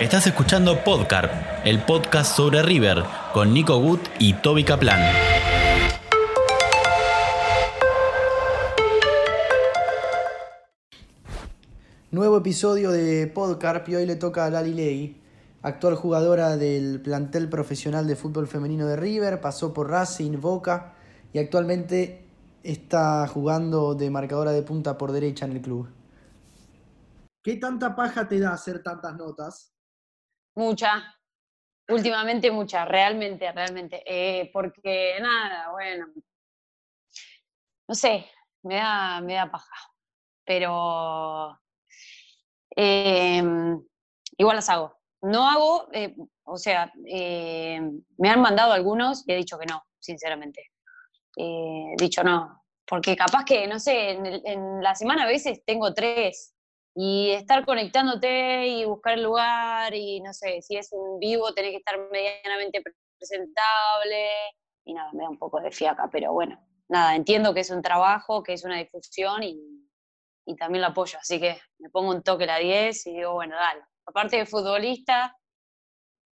Estás escuchando Podcarp, el podcast sobre River, con Nico Gut y Toby Kaplan. Nuevo episodio de Podcarp y hoy le toca a Lali Ley, actual jugadora del plantel profesional de fútbol femenino de River, pasó por Racing, Boca y actualmente está jugando de marcadora de punta por derecha en el club. ¿Qué tanta paja te da hacer tantas notas? Mucha, últimamente mucha, realmente, realmente. Eh, porque nada, bueno, no sé, me da, me da paja. Pero em, igual las hago. No hago, eh, o sea, em, me han mandado algunos y he dicho que no, sinceramente. Eh, dicho no, porque capaz que, no sé, en, en la semana a veces tengo tres y estar conectándote y buscar el lugar y no sé, si es un vivo tenés que estar medianamente presentable y nada, me da un poco de fiaca, pero bueno, nada, entiendo que es un trabajo, que es una difusión y, y también lo apoyo, así que me pongo un toque la 10 y digo, bueno, dale, aparte de futbolista,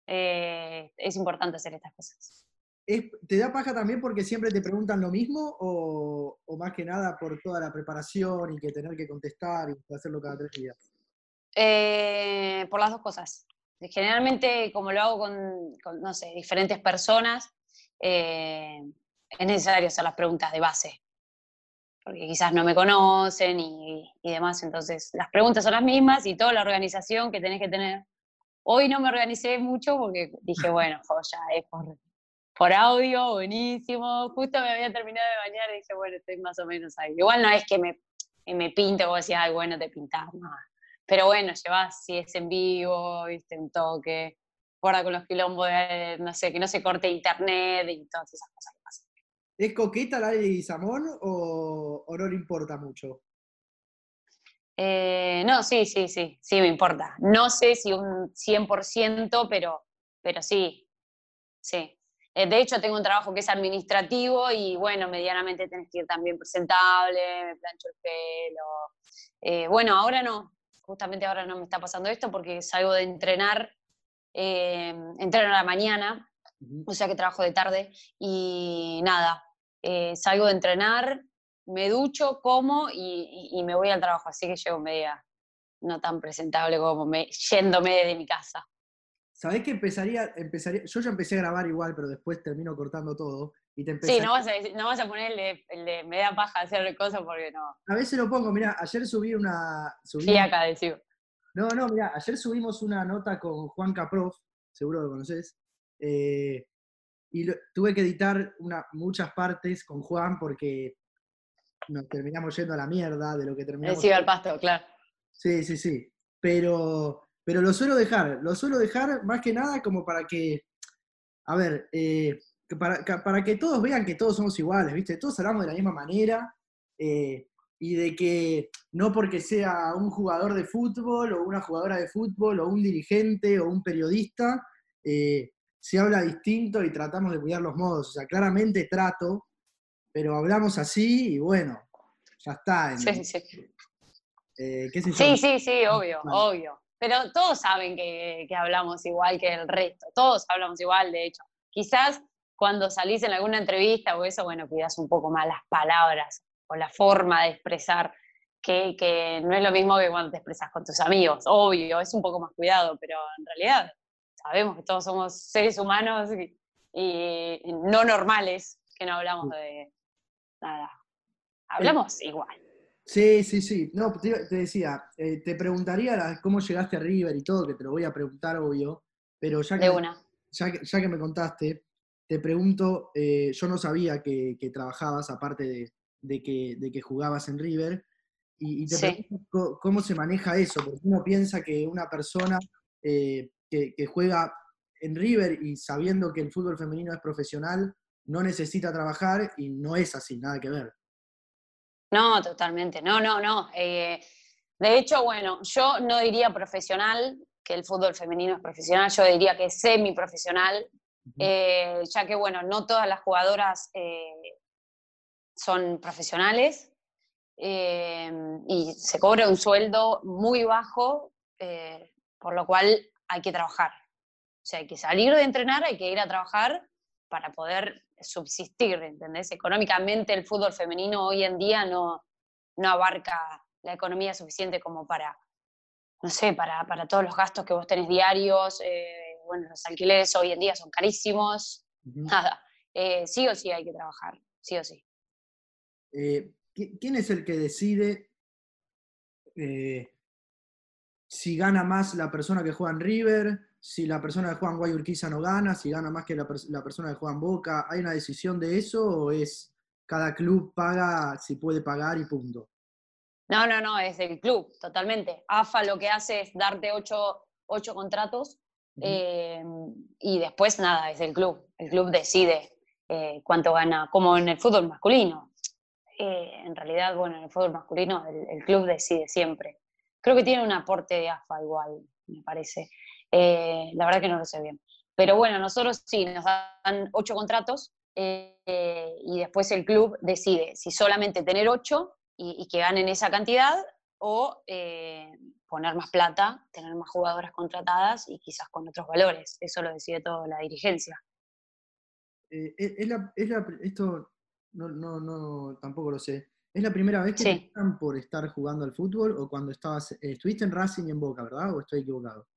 eh, es importante hacer estas cosas. ¿Te da paja también porque siempre te preguntan lo mismo o, más que nada por toda la preparación y que tener que contestar y hacerlo cada tres días? Eh, por las dos cosas. Generalmente, como lo hago con, no sé, diferentes personas, eh, es necesario hacer las preguntas de base, porque quizás no me conocen y, demás, entonces las preguntas son las mismas y toda la organización que tenés que tener. Hoy no me organicé mucho porque dije, bueno, ya es por por audio, buenísimo. Justo me había terminado de bañar y dije, bueno, estoy más o menos ahí. Igual no es que me, me pinte o decía, ay, bueno, te pintas, nada. Pero bueno, llevas, si es en vivo, viste, un toque, guarda con los quilombos de, no sé, que no se corte internet y todas esas cosas que pasan. ¿Es coqueta la de Samón o, o, no le importa mucho? Eh, no, sí, sí, sí, sí me importa. No sé si un 100%, pero, pero sí, sí. Eh, de hecho, tengo un trabajo que es administrativo y bueno, medianamente tenés que ir también presentable, me plancho el pelo. Eh, bueno, ahora no, justamente ahora no me está pasando esto porque salgo de entrenar, eh, entreno a la mañana, o sea que trabajo de tarde y nada, salgo de entrenar, me ducho, como y, me voy al trabajo, así que llego media no tan presentable como me, yéndome de mi casa. ¿Sabés que empezaría, empezaría? Yo ya empecé a grabar igual, pero después termino cortando todo. Y te Sí, no vas, a, no vas a poner el de, me da paja hacer cosas porque no. A veces lo pongo, mira, ayer subí una. Subí sí, acá decimos. No, no, mira, ayer subimos una nota con Juan Caprof, seguro lo conoces. Eh, y tuve que editar una, muchas partes con Juan porque nos terminamos yendo a la mierda de lo que terminamos. Sí, al pasto, claro. Sí, sí, sí. Pero pero lo suelo dejar, lo suelo dejar más que nada como para que, a ver, eh, para, para, que todos vean que todos somos iguales, ¿viste? Todos hablamos de la misma manera eh, y de que no porque sea un jugador de fútbol o una jugadora de fútbol o un dirigente o un periodista, eh, se habla distinto y tratamos de cuidar los modos. O sea, claramente trato, pero hablamos así y bueno, ya está. sí, sí. sí, sí, sí, obvio, obvio. Pero todos saben que, hablamos igual que el resto, todos hablamos igual, de hecho. Quizás cuando salís en alguna entrevista o eso, bueno, cuidas un poco más las palabras o la forma de expresar, que, que, no es lo mismo que cuando te expresas con tus amigos, obvio, es un poco más cuidado, pero en realidad sabemos que todos somos seres humanos y, no normales, que no hablamos de nada. Hablamos igual. Sí, sí, sí. No, te, decía, eh, te preguntaría cómo llegaste a River y todo, que te lo voy a preguntar, obvio, pero ya que, Ya, ya que me contaste, te pregunto, eh, yo no sabía que, trabajabas, aparte de, que, de, que, jugabas en River, y, te pregunto cómo se maneja eso, porque uno piensa que una persona eh, que juega en River y sabiendo que el fútbol femenino es profesional, no necesita trabajar y no es así, nada que ver. No, totalmente. No, no, no. Eh, de hecho, bueno, yo no diría profesional, que el fútbol femenino es profesional, yo diría que es semiprofesional, eh, ya que, bueno, no todas las jugadoras eh, son profesionales y se cobra un sueldo muy bajo, por lo cual hay que trabajar. O sea, hay que salir de entrenar, hay que ir a trabajar para poder subsistir, ¿entendés? Económicamente el fútbol femenino hoy en día no, no abarca la economía suficiente como para, no sé, para, para todos los gastos que vos tenés diarios, eh, bueno, los alquileres hoy en día son carísimos, nada, eh, sí o sí hay que trabajar, sí o sí. Eh, ¿Quién es el que decide si gana más la persona que juega en River, si la persona que juega en Guayurquiza no gana, si gana más que la, persona que juega en Boca? ¿Hay una decisión de eso o es cada club paga si puede pagar y punto? No, no, no, es del club, totalmente. AFA lo que hace es darte ocho, contratos eh, y después nada, es del club. El club decide eh, cuánto gana, como en el fútbol masculino. Eh, en realidad, bueno, en el fútbol masculino el, club decide siempre. Creo que tiene un aporte de AFA igual, me parece. La verdad que no lo sé bien. Pero bueno, nosotros sí, nos dan ocho contratos y después el club decide si solamente tener ocho y, que ganen esa cantidad o eh, poner más plata, tener más jugadoras contratadas y quizás con otros valores. Eso lo decide toda la dirigencia. Eh, es la, esto no, no, no, tampoco lo sé. ¿Es la primera vez que te te por estar jugando al fútbol o cuando estabas, eh, estuviste en Racing y en Boca, ¿verdad? ¿O estoy equivocado?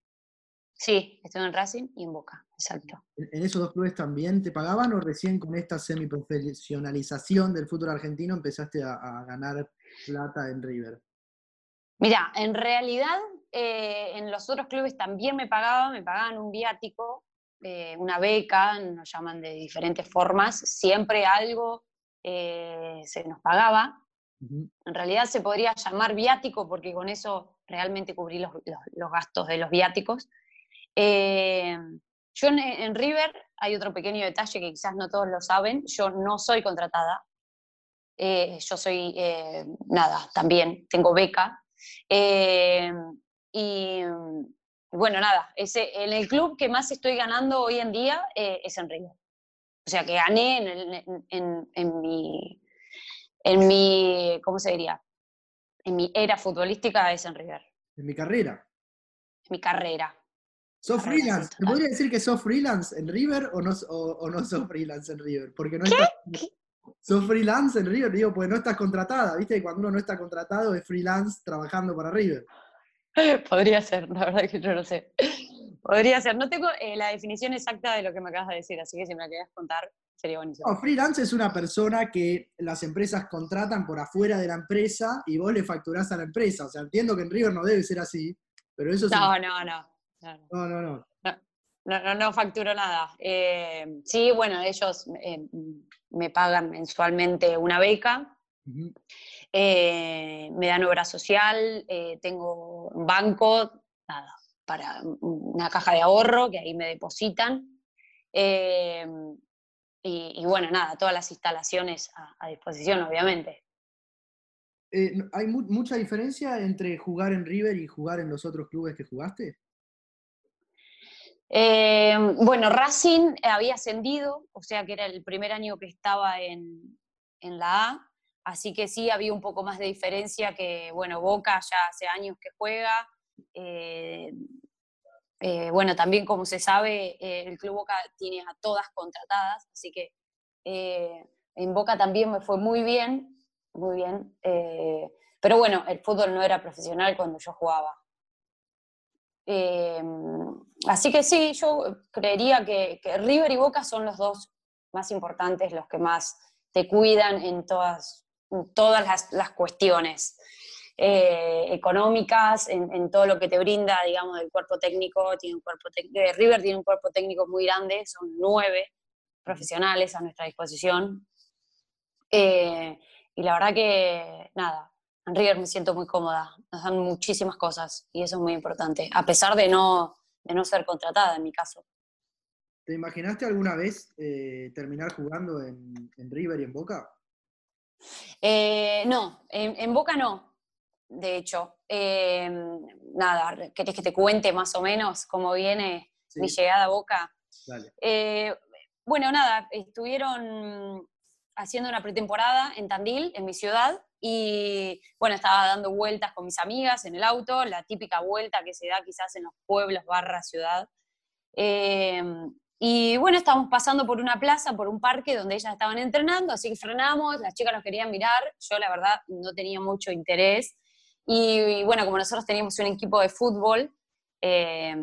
Sí, estuve en Racing y en Boca, exacto. ¿En esos dos clubes también te pagaban o recién con esta semiprofesionalización del fútbol argentino empezaste a, ganar plata en River? Mira, en realidad eh, en los otros clubes también me pagaban, me pagaban un viático, eh, una beca, nos llaman de diferentes formas, siempre algo eh, se nos pagaba. En realidad se podría llamar viático porque con eso realmente cubrí los, los gastos de los viáticos. Eh, yo en, River hay otro pequeño detalle que quizás no todos lo saben, yo no soy contratada, eh, yo soy, eh, nada, también tengo beca. y bueno, nada, ese, en el club que más estoy ganando hoy en día es en River. O sea, que gané en, en, mi, en mi, ¿cómo se diría? En mi era futbolística es en River. En mi carrera. En mi carrera. ¿Sos freelance? ¿Te podría decir que sos freelance en River o no, o, no sos freelance en River? Porque no estás. ¿Sos freelance en River? Digo, pues no estás contratada, ¿viste? Y cuando uno no está contratado es freelance trabajando para River. Podría ser, la verdad que yo no sé. Podría ser. No tengo eh, la definición exacta de lo que me acabas de decir, así que si me la querías contar, sería buenísimo. No, freelance es una persona que las empresas contratan por afuera de la empresa y vos le facturás a la empresa. O sea, entiendo que en River no debe ser así, pero eso es. No, no, no. No, no, no. No, no, facturo nada. Eh, sí, bueno, ellos eh, me pagan mensualmente una beca, eh, me dan obra social, tengo un banco, nada, para una caja de ahorro que ahí me depositan. Y, bueno, nada, todas las instalaciones a, disposición, obviamente. ¿Hay mucha diferencia entre jugar en River y jugar en los otros clubes que jugaste? Eh, bueno, Racing había ascendido, o sea que era el primer año que estaba en, la A, así que sí había un poco más de diferencia que, bueno, Boca ya hace años que juega. Eh, eh, bueno, también como se sabe, el Club Boca tiene a todas contratadas, así que en Boca también me fue muy bien, muy bien. pero bueno, el fútbol no era profesional cuando yo jugaba. Así que sí, yo creería que, River y Boca son los dos más importantes, los que más te cuidan en todas, todas las, cuestiones eh, económicas, en, todo lo que te brinda, digamos, el cuerpo técnico. Tiene un cuerpo eh, River tiene un cuerpo técnico muy grande, son nueve profesionales a nuestra disposición. Eh, y la verdad que, nada, en River me siento muy cómoda, nos dan muchísimas cosas y eso es muy importante, a pesar de no de no ser contratada en mi caso. ¿Te imaginaste alguna vez eh, terminar jugando en, River y en Boca? Eh, no, en, Boca no, de hecho. Em, nada, ¿querés que te cuente más o menos cómo viene mi llegada a Boca? Eh, bueno, nada, estuvieron haciendo una pretemporada en Tandil, en mi ciudad, y bueno, estaba dando vueltas con mis amigas en el auto, la típica vuelta que se da quizás en los pueblos barra ciudad. Eh, y bueno, estábamos pasando por una plaza, por un parque donde ellas estaban entrenando, así que frenamos, las chicas nos querían mirar, yo la verdad no tenía mucho interés. Y, bueno, como nosotros teníamos un equipo de fútbol, eh,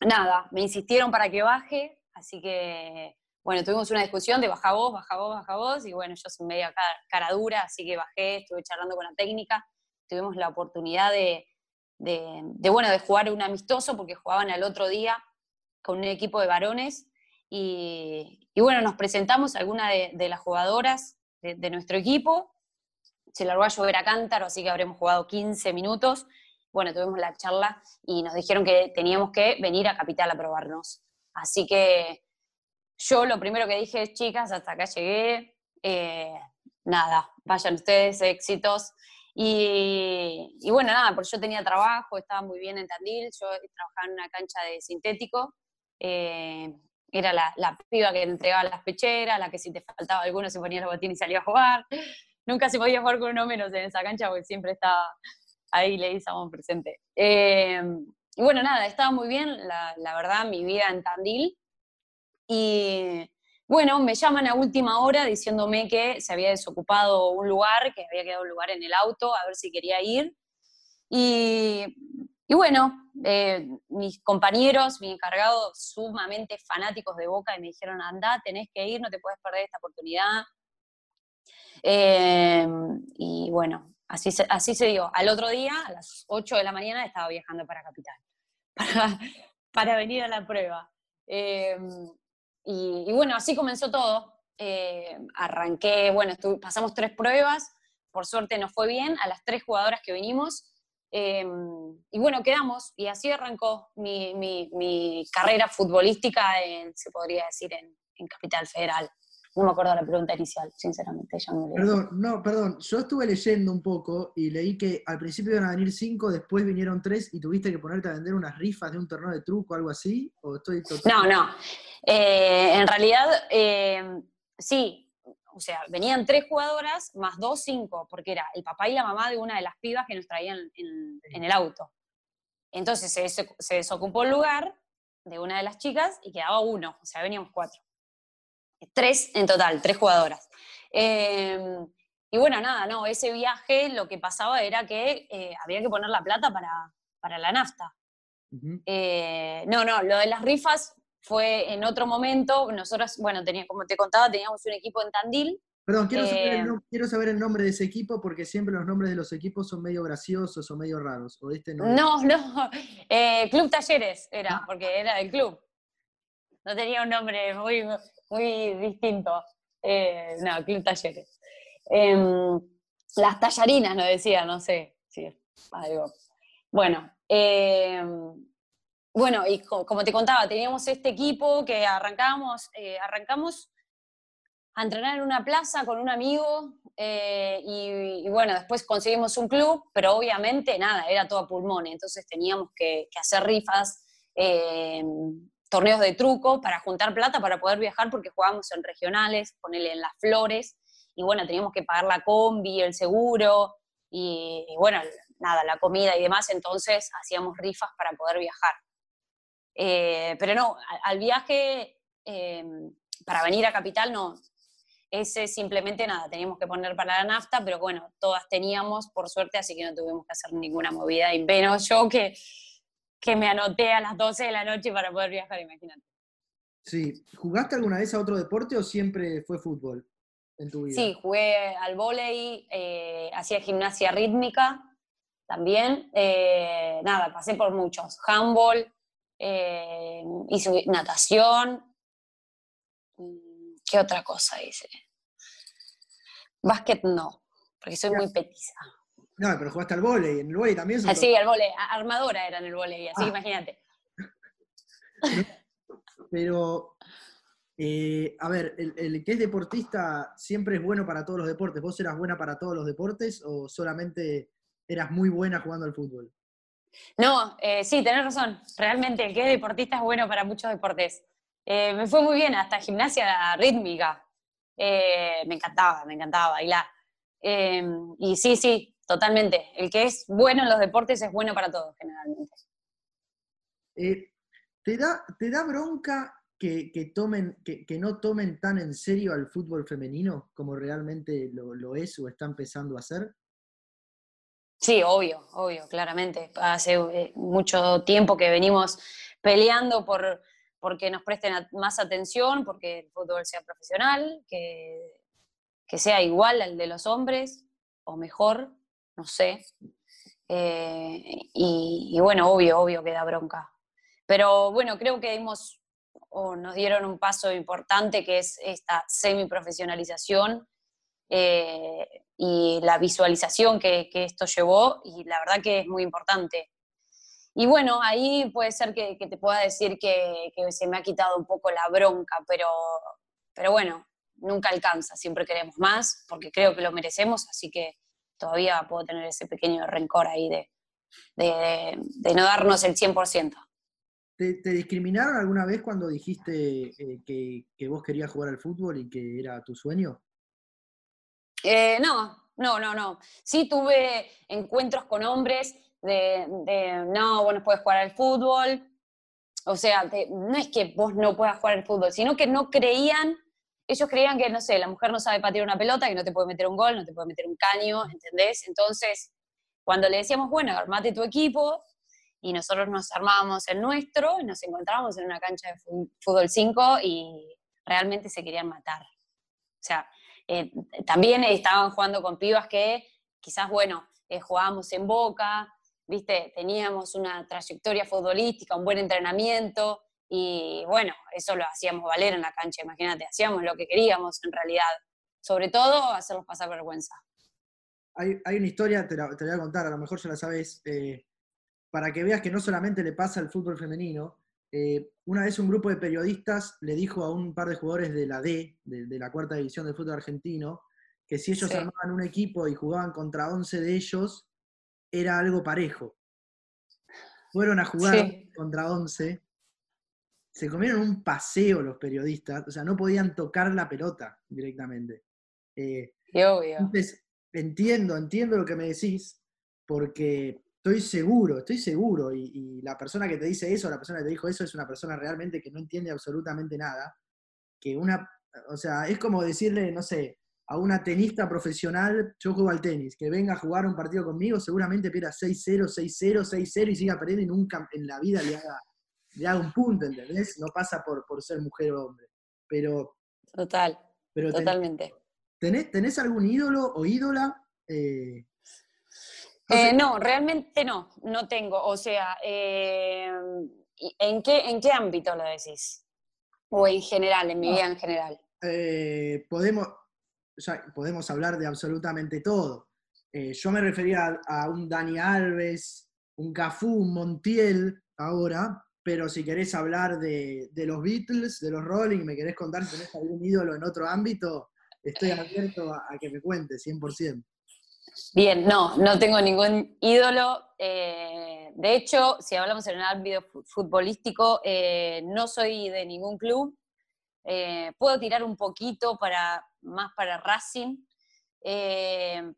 nada, me insistieron para que baje, así que bueno, tuvimos una discusión de baja vos, baja vos, baja vos, y bueno, yo soy media cara, dura, así que bajé, estuve charlando con la técnica, tuvimos la oportunidad de, de, bueno, de jugar un amistoso, porque jugaban al otro día con un equipo de varones, y, bueno, nos presentamos a alguna de, las jugadoras de, nuestro equipo, se largó a llover a cántaro, así que habremos jugado 15 minutos, bueno, tuvimos la charla y nos dijeron que teníamos que venir a Capital a probarnos. Así que yo lo primero que dije es, chicas, hasta acá llegué, eh, nada, vayan ustedes, éxitos. Y, bueno, nada, porque yo tenía trabajo, estaba muy bien en Tandil, yo trabajaba en una cancha de sintético, eh, era la, la, piba que entregaba las pecheras, la que si te faltaba alguno se ponía el botín y salía a jugar. Nunca se podía jugar con uno menos en esa cancha porque siempre estaba ahí le un presente. Eh, y bueno, nada, estaba muy bien, la, la, verdad, mi vida en Tandil. Y bueno, me llaman a última hora diciéndome que se había desocupado un lugar, que había quedado un lugar en el auto, a ver si quería ir. Y, y bueno, eh, mis compañeros, mis encargados, sumamente fanáticos de Boca, me dijeron, anda, tenés que ir, no te puedes perder esta oportunidad. Eh, y bueno, así se, así se dio. Al otro día, a las 8 de la mañana, estaba viajando para Capital, para, para venir a la prueba. Eh, y, bueno, así comenzó todo. Eh, arranqué, bueno, pasamos tres pruebas, por suerte nos fue bien, a las tres jugadoras que vinimos. Eh, y bueno, quedamos, y así arrancó mi, mi, carrera futbolística, en, se podría decir, en, en Capital Federal. No me acuerdo la pregunta inicial, sinceramente, ya me Perdón, no, perdón. Yo estuve leyendo un poco y leí que al principio iban a venir cinco, después vinieron tres y tuviste que ponerte a vender unas rifas de un torneo de truco o algo así. ¿O estoy No, no. Eh, en realidad, eh, sí. O sea, venían tres jugadoras más dos, cinco, porque era el papá y la mamá de una de las pibas que nos traían en, el auto. Entonces se, se desocupó el lugar de una de las chicas y quedaba uno, o sea, veníamos cuatro. Tres en total, tres jugadoras. Em, y bueno, nada, no, ese viaje lo que pasaba era que eh, había que poner la plata para, la nafta. Eh, no, no, lo de las rifas fue en otro momento. Nosotros, bueno, tenía, como te contaba, teníamos un equipo en Tandil. Perdón, quiero, saber el, em, quiero saber el nombre de ese equipo porque siempre los nombres de los equipos son medio graciosos o medio raros. ¿O este no, no, no. Eh, club Talleres era, ah. porque era el club. No tenía un nombre muy, muy distinto. Eh, no, Club Talleres. Em, las tallarinas, no decía, no sé. Sí, algo. Bueno, em, bueno, y como te contaba, teníamos este equipo que arrancamos, eh, arrancamos a entrenar en una plaza con un amigo eh, y, bueno, después conseguimos un club, pero obviamente nada, era todo a pulmón, entonces teníamos que, que hacer rifas, em, torneos de truco para juntar plata para poder viajar porque jugábamos en regionales, ponerle en las flores, y bueno, teníamos que pagar la combi, el seguro, y, bueno, nada, la comida y demás, entonces hacíamos rifas para poder viajar. Eh, pero no, al, viaje em, para venir a Capital no, ese simplemente nada, teníamos que poner para la nafta, pero bueno, todas teníamos, por suerte, así que no tuvimos que hacer ninguna movida, y menos yo que que me anoté a las 12 de la noche para poder viajar, imagínate. Sí, ¿jugaste alguna vez a otro deporte o siempre fue fútbol en tu vida? Sí, jugué al vóley, eh, hacía gimnasia rítmica también. Eh, nada, pasé por muchos. Handball, eh, hice natación. ¿Qué otra cosa hice? Básquet no, porque soy muy petiza. No, pero jugaste al volei, en el volei también. Ah, sí, al volei, armadora era en el volei, así que ah. imagínate. Pero, eh, a ver, el, que es deportista siempre es bueno para todos los deportes. ¿Vos eras buena para todos los deportes o solamente eras muy buena jugando al fútbol? No, eh, sí, tenés razón. Realmente el que es deportista es bueno para muchos deportes. Eh, me fue muy bien, hasta gimnasia rítmica. me encantaba, me encantaba bailar. Y sí, sí, totalmente. El que es bueno en los deportes es bueno para todos, generalmente. Eh, ¿te, da, ¿Te da bronca que, tomen, que, no tomen tan en serio al fútbol femenino como realmente lo, lo es o está empezando a hacer? Sí, obvio, obvio, claramente. Hace eh, mucho tiempo que venimos peleando por porque nos presten más atención, porque el fútbol sea profesional, que, que sea igual al de los hombres, o mejor, no sé. Eh, y, bueno, obvio, obvio que da bronca. Pero bueno, creo que dimos, o nos dieron un paso importante, que es esta semiprofesionalización eh, y la visualización que, esto llevó, y la verdad que es muy importante. Y bueno, ahí puede ser que, te pueda decir que, se me ha quitado un poco la bronca, pero, pero bueno, nunca alcanza, siempre queremos más, porque creo que lo merecemos, así que todavía puedo tener ese pequeño rencor ahí de, de, no darnos el 100%. ¿Te, ¿Te, discriminaron alguna vez cuando dijiste eh, que, que, vos querías jugar al fútbol y que era tu sueño? Eh, no, no, no, no. Sí tuve encuentros con hombres de, no, vos no puedes jugar al fútbol. O sea, no es que vos no puedas jugar al fútbol, sino que no creían, ellos creían que, no sé, la mujer no sabe patear una pelota, que no te puede meter un gol, no te puede meter un caño, ¿entendés? Entonces, cuando le decíamos, bueno, armate tu equipo, y nosotros nos armábamos el nuestro, y nos encontrábamos en una cancha de fútbol 5 y realmente se querían matar. O sea, eh, también estaban jugando con pibas que quizás, bueno, eh, jugábamos en Boca, viste, teníamos una trayectoria futbolística, un buen entrenamiento, y bueno, eso lo hacíamos valer en la cancha, imagínate, hacíamos lo que queríamos en realidad, sobre todo hacerlos pasar vergüenza. Hay, una historia, te la, voy a contar, a lo mejor ya la sabes, eh, para que veas que no solamente le pasa al fútbol femenino, eh, una vez un grupo de periodistas le dijo a un par de jugadores de la D, de, la cuarta división del fútbol argentino, que si ellos armaban un equipo y jugaban contra 11 de ellos, era algo parejo. Fueron a jugar contra 11, se comieron un paseo los periodistas, o sea, no podían tocar la pelota directamente. Eh, entonces, entiendo, entiendo lo que me decís, porque estoy seguro, estoy seguro, y, la persona que te dice eso, la persona que te dijo eso, es una persona realmente que no entiende absolutamente nada, que una, o sea, es como decirle, no sé, a una tenista profesional, yo juego al tenis, que venga a jugar un partido conmigo, seguramente pierda 6-0, 6-0, 6-0 y siga perdiendo y nunca en la vida le haga, haga un punto, ¿entendés? No pasa por, por ser mujer o hombre. Pero. Total. Pero totalmente. Tenés, ¿tenés, algún ídolo o ídola? Eh, eh, no, realmente no, no tengo. O sea, eh, ¿en, qué, ¿en qué ámbito lo decís? O en general, en mi vida en general. Podemos, podemos hablar de absolutamente todo. yo me refería a, un Dani Alves, un Cafú, un Montiel ahora, pero si querés hablar de, los Beatles, de los Rolling, me querés contar si tenés algún ídolo en otro ámbito, estoy abierto a, a que me cuentes, 100%. Bien, no, no tengo ningún ídolo. Eh, de hecho, si hablamos en el ámbito futbolístico, eh, no soy de ningún club. Eh, puedo tirar un poquito para, más para Racing,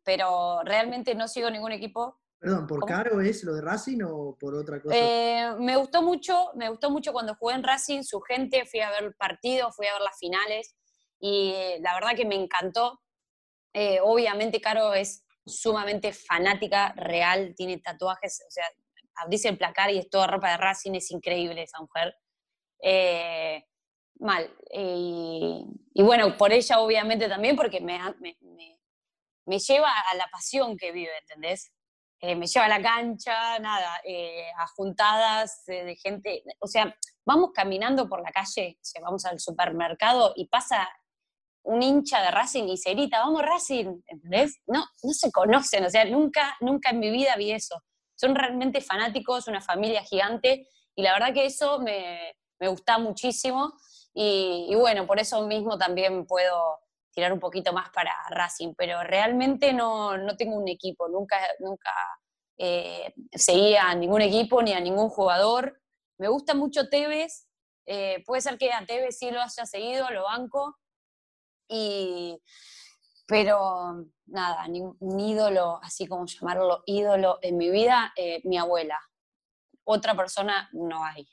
pero realmente no sigo ningún equipo. Perdón, ¿por caro es lo de Racing o por otra cosa? me gustó mucho, me gustó mucho cuando jugué en Racing, su gente, fui a ver el partido, fui a ver las finales y la verdad que me encantó. obviamente Caro es sumamente fanática, real, tiene tatuajes, o sea, abrís el placar y es toda ropa de Racing, es increíble esa mujer. Eh, mal. y, bueno, por ella obviamente también, porque me, me, lleva a la pasión que vive, ¿entendés? Eh, me lleva a la cancha, nada, eh, a juntadas de gente, o sea, vamos caminando por la calle, vamos al supermercado y pasa un hincha de Racing y se grita, vamos Racing, ¿entendés? No, no se conocen, o sea, nunca, nunca en mi vida vi eso. Son realmente fanáticos, una familia gigante, y la verdad que eso me, gusta muchísimo, y, bueno, por eso mismo también puedo tirar un poquito más para Racing, pero realmente no, tengo un equipo, nunca, nunca eh, seguía a ningún equipo ni a ningún jugador. Me gusta mucho Tevez, eh, puede ser que a Tevez sí lo haya seguido, lo banco, y, pero nada, un ídolo, así como llamarlo ídolo en mi vida, eh, mi abuela. Otra persona no hay.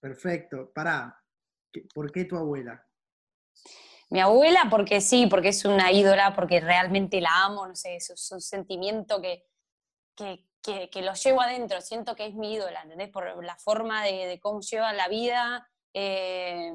Perfecto. Pará, ¿por qué tu abuela? Mi abuela, porque sí, porque es una ídola, porque realmente la amo, no sé, es, un sentimiento que, que, lo llevo adentro, siento que es mi ídola, ¿entendés? Por la forma de, cómo lleva la vida. Eh,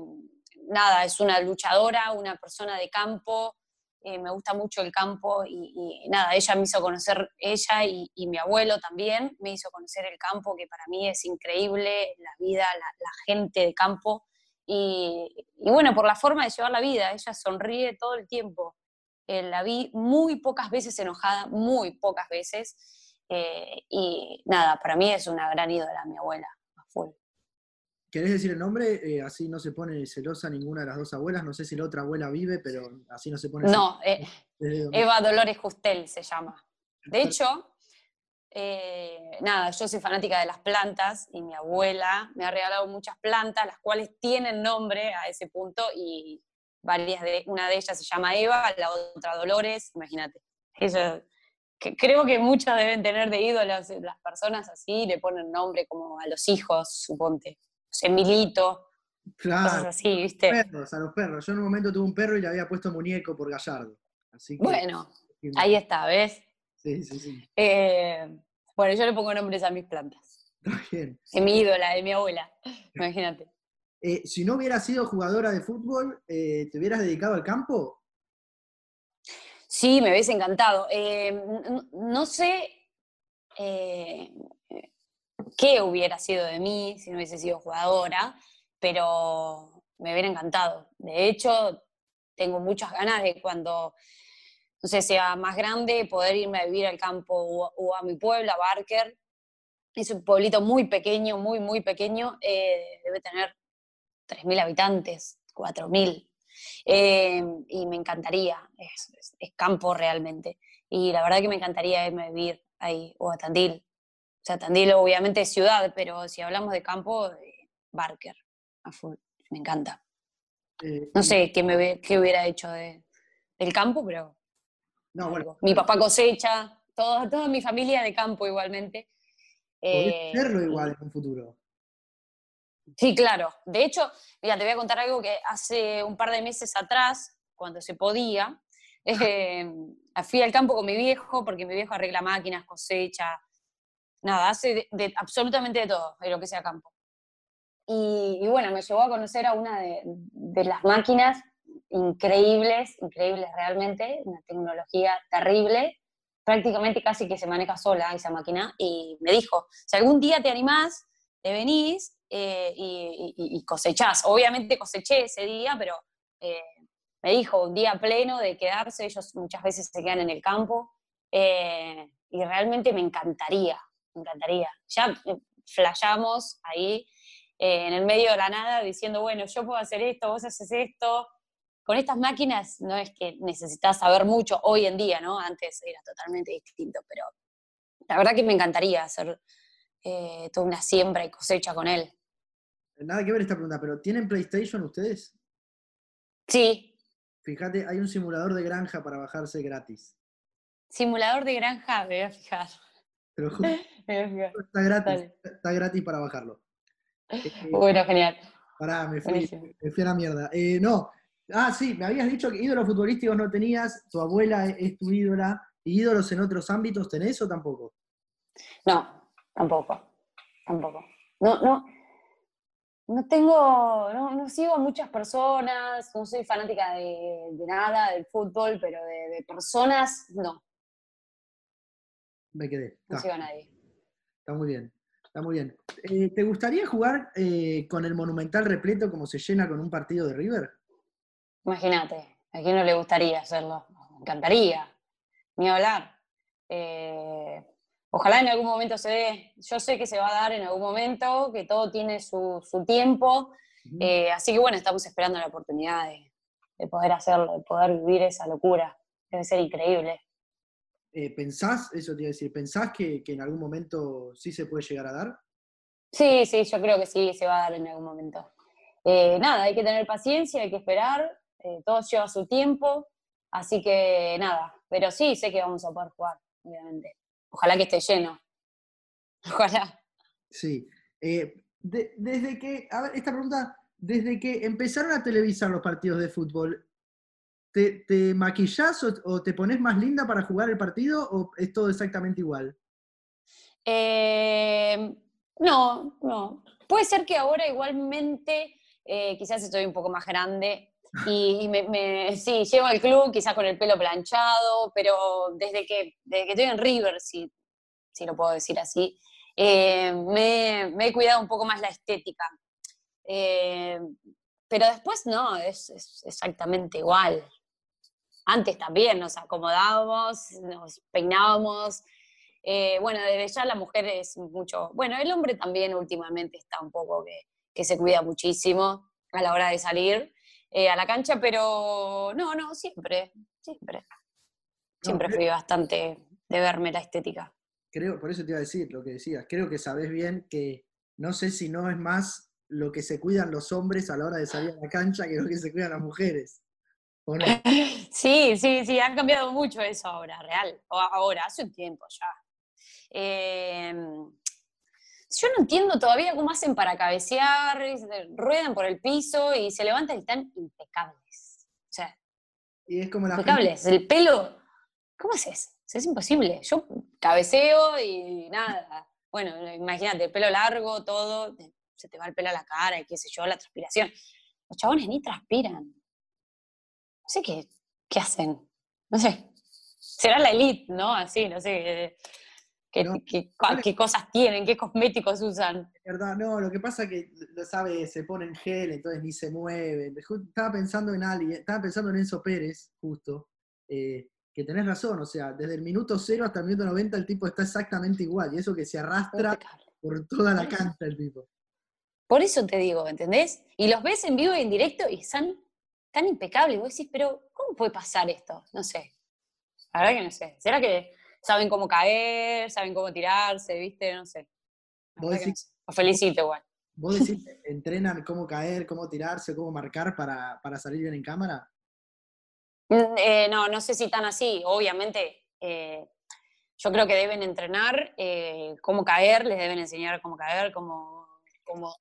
nada, es una luchadora, una persona de campo, eh, me gusta mucho el campo y, nada, ella me hizo conocer, ella y, mi abuelo también, me hizo conocer el campo, que para mí es increíble, la vida, la, gente de campo. Y, bueno, por la forma de llevar la vida, ella sonríe todo el tiempo. Eh, la vi muy pocas veces enojada, muy pocas veces. Eh, y nada, para mí es una gran ídola mi abuela, a full. ¿Querés decir el nombre? Eh, así no se pone celosa ninguna de las dos abuelas. No sé si la otra abuela vive, pero así no se pone No, Eva Dolores Justel se llama. De hecho, eh, nada, yo soy fanática de las plantas y mi abuela me ha regalado muchas plantas, las cuales tienen nombre a ese punto y varias de, una de ellas se llama Eva, la otra Dolores, imagínate. creo que muchas deben tener de ídolos las personas así, le ponen nombre como a los hijos, suponte. Emilito, claro, cosas así, ¿viste? Perros, a los perros. Yo en un momento tuve un perro y le había puesto muñeco por Gallardo. Así bueno, ahí está, ¿ves? Sí, sí, sí. Eh, bueno, yo le pongo nombres a mis plantas. Está bien. Es mi ídola, de mi abuela, imagínate. Eh, si no hubieras sido jugadora de fútbol, eh, ¿te hubieras dedicado al campo? Sí, me hubiese encantado. no sé qué hubiera sido de mí si no hubiese sido jugadora, pero me hubiera encantado. De hecho, tengo muchas ganas de cuando, no sé, sea más grande, poder irme a vivir al campo o, a mi pueblo, a Barker. Es un pueblito muy pequeño, muy, muy pequeño. Eh, debe tener 3.000 habitantes, 4.000. Eh, y me encantaría, es, es, campo realmente. Y la verdad que me encantaría irme a vivir ahí, o a Tandil, sea, Tandil obviamente es ciudad, pero si hablamos de campo, eh, Barker, a full, me encanta. Eh, no sé qué, me, qué hubiera hecho de, del campo, pero... No, bueno. Mi papá cosecha, toda, toda mi familia de campo igualmente. Eh, serlo igual en un futuro. Sí, claro. De hecho, mira, te voy a contar algo que hace un par de meses atrás, cuando se podía, eh, fui al campo con mi viejo, porque mi viejo arregla máquinas, cosecha, nada, hace de, absolutamente de todo, de lo que sea campo. Y, bueno, me llevó a conocer a una de, las máquinas increíbles, increíbles realmente, una tecnología terrible, prácticamente casi que se maneja sola esa máquina, y me dijo, si algún día te animás, te venís eh, y, cosechás. Obviamente coseché ese día, pero eh, me dijo un día pleno de quedarse, ellos muchas veces se quedan en el campo, eh, y realmente me encantaría, me encantaría. Ya eh, flayamos ahí eh, en el medio de la nada diciendo, bueno, yo puedo hacer esto, vos haces esto. Con estas máquinas no es que necesitas saber mucho hoy en día, ¿no? Antes era totalmente distinto, pero la verdad que me encantaría hacer eh, toda una siembra y cosecha con él. Nada que ver esta pregunta, pero ¿tienen PlayStation ustedes? Sí. Fíjate, hay un simulador de granja para bajarse gratis. Simulador de granja, me voy a fijar. Pero está gratis, está gratis para bajarlo. Eh, bueno, genial. Pará, me fui, a la mierda. Eh, no, ah, sí, me habías dicho que ídolos futbolísticos no tenías, tu abuela es, tu ídola, ¿y ídolos en otros ámbitos tenés o tampoco? No, tampoco, tampoco. No, no, no tengo, no, sigo a muchas personas, no soy fanática de, nada, del fútbol, pero de personas, no me quedé. No sigo a nadie. Está muy bien, está muy bien. Eh, ¿Te gustaría jugar eh, con el Monumental repleto como se llena con un partido de River? Imagínate, a quién no le gustaría hacerlo. Me encantaría, ni hablar. Eh, ojalá en algún momento se dé. Yo sé que se va a dar en algún momento, que todo tiene su, tiempo. así que bueno, estamos esperando la oportunidad de, de poder hacerlo, de poder vivir esa locura. Debe ser increíble. Eh, ¿Pensás, eso te iba a decir, pensás que, en algún momento sí se puede llegar a dar? Sí, sí, yo creo que sí, se va a dar en algún momento. Eh, nada, hay que tener paciencia, hay que esperar, eh, todo lleva su tiempo. Así que nada, pero sí sé que vamos a poder jugar, obviamente. Ojalá que esté lleno. Ojalá. Sí. Eh, desde que, a ver, esta pregunta, desde que empezaron a televisar los partidos de fútbol, ¿te, te maquillás o, te pones más linda para jugar el partido o es todo exactamente igual? Eh, no, no. Puede ser que ahora igualmente, eh, quizás estoy un poco más grande y, me, sí, llego al club quizás con el pelo planchado, pero desde que, desde que estoy en River, si, si lo puedo decir así, eh, me, he cuidado un poco más la estética. Eh, pero después no, es, exactamente igual. Antes también nos acomodábamos, nos peinábamos. Eh, bueno, desde ya la mujer es mucho. Bueno, el hombre también últimamente está un poco que, que se cuida muchísimo a la hora de salir a la cancha, pero no, no, siempre, siempre. Siempre fui bastante de verme la estética creo, por eso te iba a decir lo que decías, creo que sabes bien que no sé si no es más lo que se cuidan los hombres a la hora de salir a la cancha que lo que se cuidan las mujeres. Sí, sí, sí, han cambiado mucho eso ahora, real. Ahora, hace un tiempo ya. Em, yo no entiendo todavía cómo hacen para cabecear, ruedan por el piso y se levantan y están impecables. O sea, y es como impecables. El pelo, ¿cómo haces? es imposible. Yo cabeceo y nada. Bueno, imagínate, pelo largo, todo, se te va el pelo a la cara y qué sé yo, la transpiración. Los chabones ni transpiran. No sé qué, qué hacen. No sé. Será la elite, ¿no? Así, no sé. Qué, qué, cosas tienen, qué cosméticos usan. verdad, no, lo que pasa es que, lo sabe, se ponen gel, entonces ni se mueven. Estaba pensando en alguien, estaba pensando en Enzo Pérez, justo, eh, que tenés razón, o sea, desde el minuto cero hasta el minuto 90 el tipo está exactamente igual, y eso que se arrastra por toda la cancha el tipo. Por eso te digo, ¿entendés? Y los ves en vivo y en directo y están tan impecables, vos decís, pero ¿cómo puede pasar esto? No sé. La verdad que no sé. ¿Será que saben cómo caer, saben cómo tirarse, viste? No sé. ¿Vos decís, felicito igual. ¿Vos decís entrenan cómo caer, cómo tirarse, cómo marcar para, para salir bien en cámara? Mm, eh, no, no sé si tan así. Obviamente, eh, yo creo que deben entrenar eh, cómo caer, les deben enseñar cómo caer, cómo,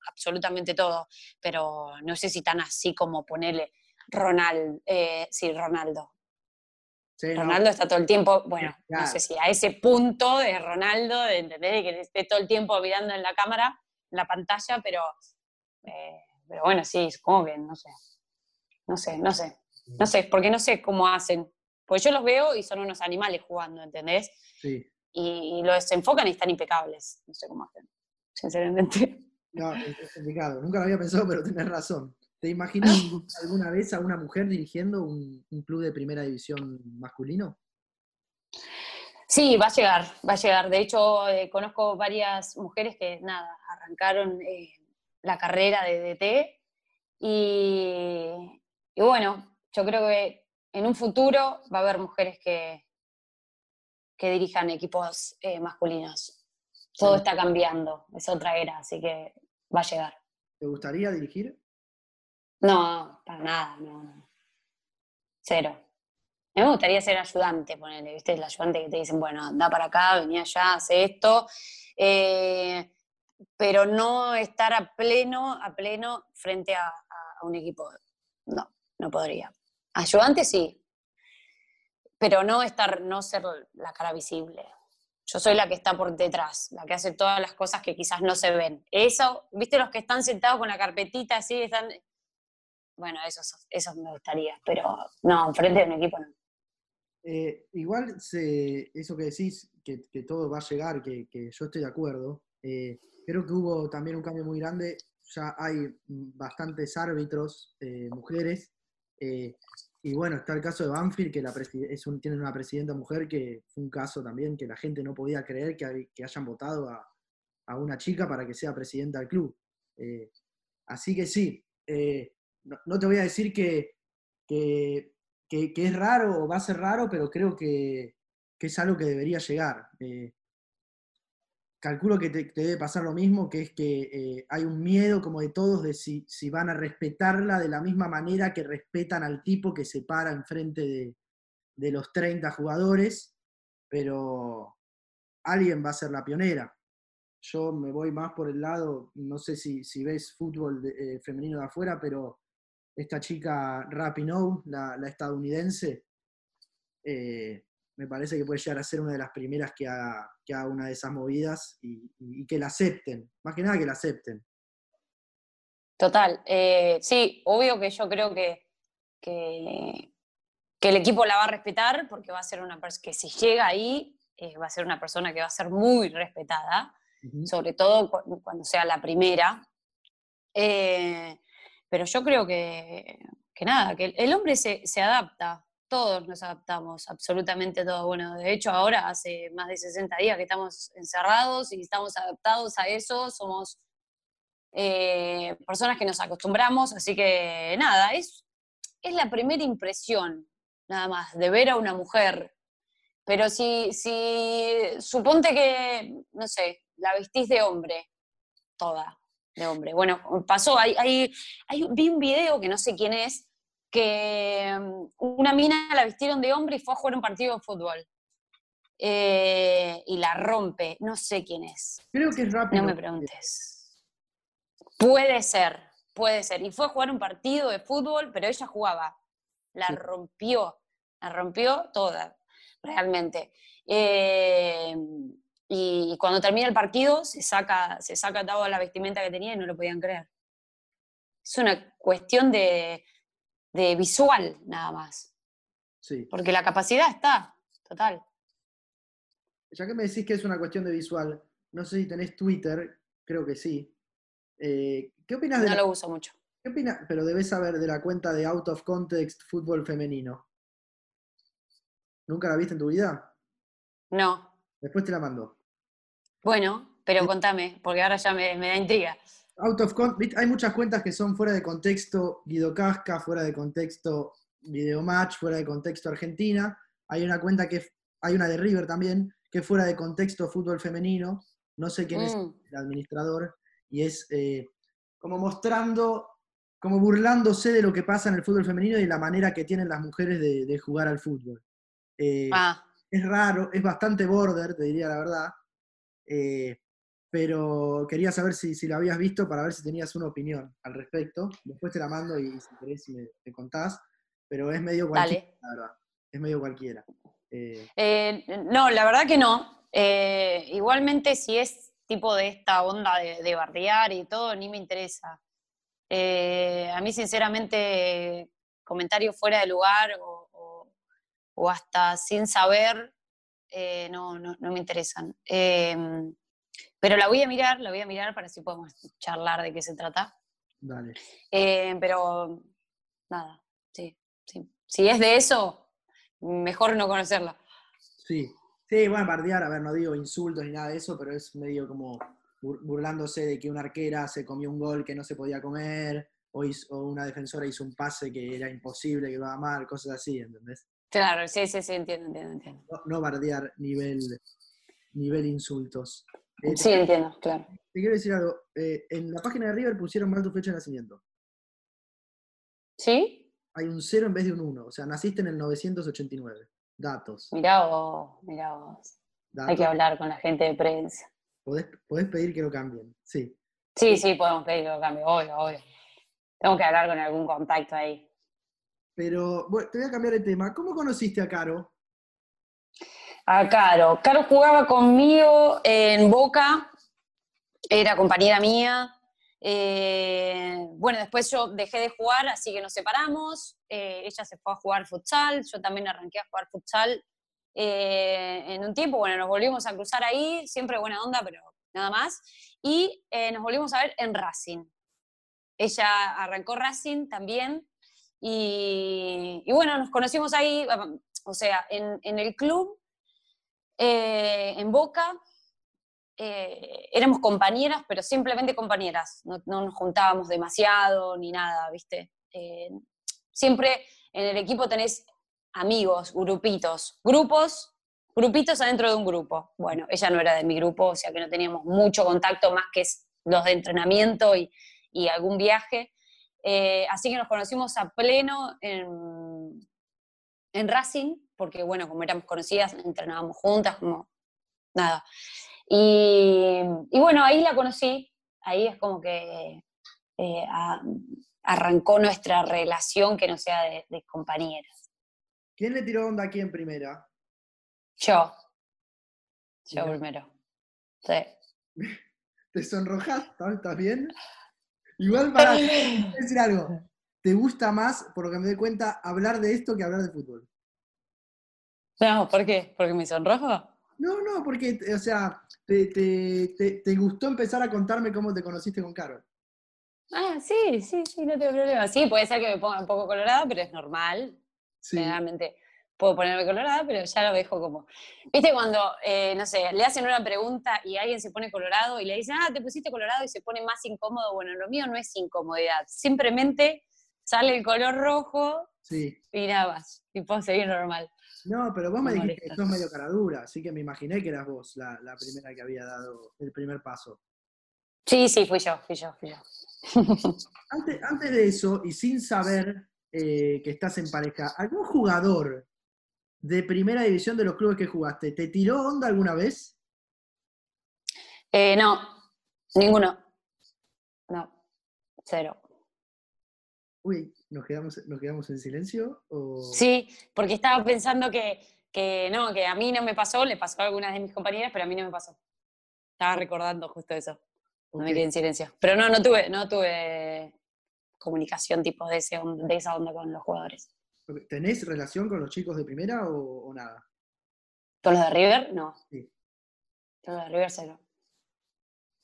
absolutamente todo. Pero no sé si tan así como ponerle Ronald, sí, Ronaldo. Ronaldo está todo el tiempo, bueno, no sé si a ese punto de Ronaldo, de entender que esté todo el tiempo mirando en la cámara, en la pantalla, pero, pero bueno, sí, supongo que no sé. No sé, no sé. No sé, porque no sé cómo hacen. Porque yo los veo y son unos animales jugando, ¿entendés? Sí. Y, los enfocan y están impecables. No sé cómo hacen, sinceramente. No, es complicado. Nunca lo había pensado, pero tenés razón. ¿Te imaginas alguna vez a una mujer dirigiendo un, club de primera división masculino? Sí, va a llegar, va a llegar. De hecho, eh, conozco varias mujeres que, nada, arrancaron eh, la carrera de DT y, y bueno, yo creo que en un futuro va a haber mujeres que, que dirijan equipos eh, masculinos. Todo está cambiando, es otra era, así que va a llegar. ¿Te gustaría dirigir? No, para nada, no. Cero. A mí me gustaría ser ayudante, ponerle, ¿viste? El ayudante que te dicen, bueno, anda para acá, venía allá, hace esto. Eh, pero no estar a pleno, a pleno frente a un equipo. No, no podría. Ayudante sí, pero no estar, no ser la cara visible. Yo soy la que está por detrás, la que hace todas las cosas que quizás no se ven. Eso, ¿viste los que están sentados con la carpetita así? Están... Bueno, eso, eso me gustaría, pero no, frente a un equipo no. Eh, igual eso que decís, que, todo va a llegar, que, yo estoy de acuerdo, eh, creo que hubo también un cambio muy grande, ya hay bastantes árbitros, eh, mujeres, y bueno, está el caso de Banfield, que la es un, tiene una presidenta mujer que fue un caso también que la gente no podía creer que, que hayan votado a, a, una chica para que sea presidenta del club. Así que sí, no, te voy a decir que, que, que, es raro o va a ser raro, pero creo que, es algo que debería llegar. Eh, calculo que te, debe pasar lo mismo, que es que eh, hay un miedo como de todos de si, si, van a respetarla de la misma manera que respetan al tipo que se para enfrente de, de los 30 jugadores, pero alguien va a ser la pionera. Yo me voy más por el lado, no sé si, si ves fútbol eh, femenino de afuera, pero esta chica Rapinoe, la, la estadounidense, eh, me parece que puede llegar a ser una de las primeras que haga, que haga una de esas movidas y, que la acepten, más que nada que la acepten. Total, eh, sí, obvio que yo creo que, que, el equipo la va a respetar porque va a ser una persona que si llega ahí eh, va a ser una persona que va a ser muy respetada, sobre todo cuando sea la primera. Pero yo creo que, que nada, que el hombre se, se adapta, todos nos adaptamos, absolutamente todos. Bueno, de hecho ahora hace más de 60 días que estamos encerrados y estamos adaptados a eso, somos eh, personas que nos acostumbramos, así que nada, es, es la primera impresión nada más de ver a una mujer. Pero si, si suponte que, no sé, la vestís de hombre, toda de hombre. Bueno, pasó, hay, hay, hay, vi un video que no sé quién es, que mm, una mina la vistieron de hombre y fue a jugar un partido de fútbol. Eh, y la rompe, no sé quién es. Creo que es rápido. No me preguntes. Puede ser, puede ser. Y fue a jugar un partido de fútbol, pero ella jugaba. La rompió, la rompió toda, realmente. Eh, y cuando termina el partido se saca, se saca toda la vestimenta que tenía y no lo podían creer. Es una cuestión de, de visual nada más. Sí. Porque la capacidad está, total. Ya que me decís que es una cuestión de visual, no sé si tenés Twitter, creo que sí. Eh, ¿Qué opinas de.? No lo uso mucho. ¿Qué opinas? Pero debes saber de la cuenta de Out of Context Fútbol Femenino. ¿Nunca la viste en tu vida? No. Después te la mando. Bueno, pero contame, porque ahora ya me, me da intriga out of hay muchas cuentas que son fuera de contexto Guido Casca, fuera de contexto Videomatch, fuera de contexto Argentina. Hay una cuenta que hay una de River también, que es fuera de contexto fútbol femenino. No sé quién es mm. el administrador. Y es eh, como mostrando, como burlándose de lo que pasa en el fútbol femenino y la manera que tienen las mujeres de, jugar al fútbol. Eh, ah. Es raro, es bastante border, te diría la verdad. Eh, pero quería saber si, si lo habías visto para ver si tenías una opinión al respecto. Después te la mando y si querés me, contás, pero es medio cualquiera, la verdad. Es medio cualquiera. Eh, eh, no, la verdad que no. Eh, igualmente, si es tipo de esta onda de, bardear y todo, ni me interesa. a mí, sinceramente, comentarios fuera de lugar o, o, hasta sin saber, no, no, no, me interesan. Pero la voy a mirar, la voy a mirar para si podemos charlar de qué se trata. Dale. Eh, pero nada, sí, sí. Si es de eso, mejor no conocerla. Sí, sí, bueno, bardear, a ver, no digo insultos ni nada de eso, pero es medio como burlándose de que una arquera se comió un gol que no se podía comer, o, una defensora hizo un pase que era imposible, que iba mal, cosas así, ¿entendés? Claro, sí, sí, sí, entiendo, entiendo, entiendo. No, no bardear nivel, nivel insultos. Eh, sí, entiendo, claro. Te quiero decir algo. Eh, en la página de River pusieron mal tu fecha de nacimiento. ¿Sí? Hay un 0 en vez de un 1. O sea, naciste en el 989. Datos. Mirá vos, mirá vos. Hay que hablar con la gente de prensa. Podés, pedir que lo cambien, sí. Sí, sí, podemos pedir que lo cambien, obvio, obvio. Tengo que hablar con algún contacto ahí. Pero, te voy a cambiar el tema. ¿Cómo conociste a Caro? a Caro. Caro jugaba conmigo en Boca, era compañera mía. Eh, bueno, después yo dejé de jugar, así que nos separamos. Eh, ella se fue a jugar futsal, yo también arranqué a jugar futsal eh, en un tiempo. Bueno, nos volvimos a cruzar ahí, siempre buena onda, pero nada más. Y nos volvimos a ver en Racing. Ella arrancó Racing también. Y, bueno, nos conocimos ahí, o sea, en, en el club eh, en Boca eh, éramos compañeras, pero simplemente compañeras, no, nos juntábamos demasiado ni nada, ¿viste? Eh, siempre en el equipo tenés amigos, grupitos, grupos, grupitos adentro de un grupo. Bueno, ella no era de mi grupo, o sea que no teníamos mucho contacto más que los de entrenamiento y, algún viaje. Así que nos conocimos a pleno en, en Racing porque bueno, como éramos conocidas, entrenábamos juntas, como nada. Y, bueno, ahí la conocí, ahí es como que eh, arrancó nuestra relación que no sea de, compañeras. ¿Quién le tiró onda aquí en primera? Yo. Yo primero. Sí. ¿Te sonrojas? ¿Estás bien? Igual para decir algo. ¿Te gusta más, por lo que me doy cuenta, hablar de esto que hablar de fútbol? No, ¿por qué? ¿Porque me sonrojo? No, no, porque, o sea, te, te, gustó empezar a contarme cómo te conociste con Carol. Ah, sí, sí, sí, no tengo problema. Sí, puede ser que me ponga un poco colorada, pero es normal. Sí. Generalmente puedo ponerme colorada, pero ya lo dejo como. ¿Viste cuando, eh, no sé, le hacen una pregunta y alguien se pone colorado y le dicen, ah, te pusiste colorado y se pone más incómodo? Bueno, lo mío no es incomodidad. Simplemente sale el color rojo sí. y nada más. Y puedo seguir normal. No, pero vos me dijiste que sos medio caradura, así que me imaginé que eras vos la, primera que había dado el primer paso. Sí, sí, fui yo, fui yo, fui yo. antes, antes de eso, y sin saber eh, que estás en pareja, ¿algún jugador de primera división de los clubes que jugaste, ¿te tiró onda alguna vez? Eh, no, ninguno. No, cero. Uy, ¿nos quedamos, ¿nos quedamos en silencio? Sí, porque estaba pensando que, no, que a mí no me pasó, le pasó a algunas de mis compañeras, pero a mí no me pasó. Estaba recordando justo eso. No me quedé en silencio. Pero no, no tuve, no tuve comunicación tipo de, ese, de esa onda con los jugadores. ¿Tenés relación con los chicos de primera o, nada? ¿Con los de River? No. Sí. Con los de River cero.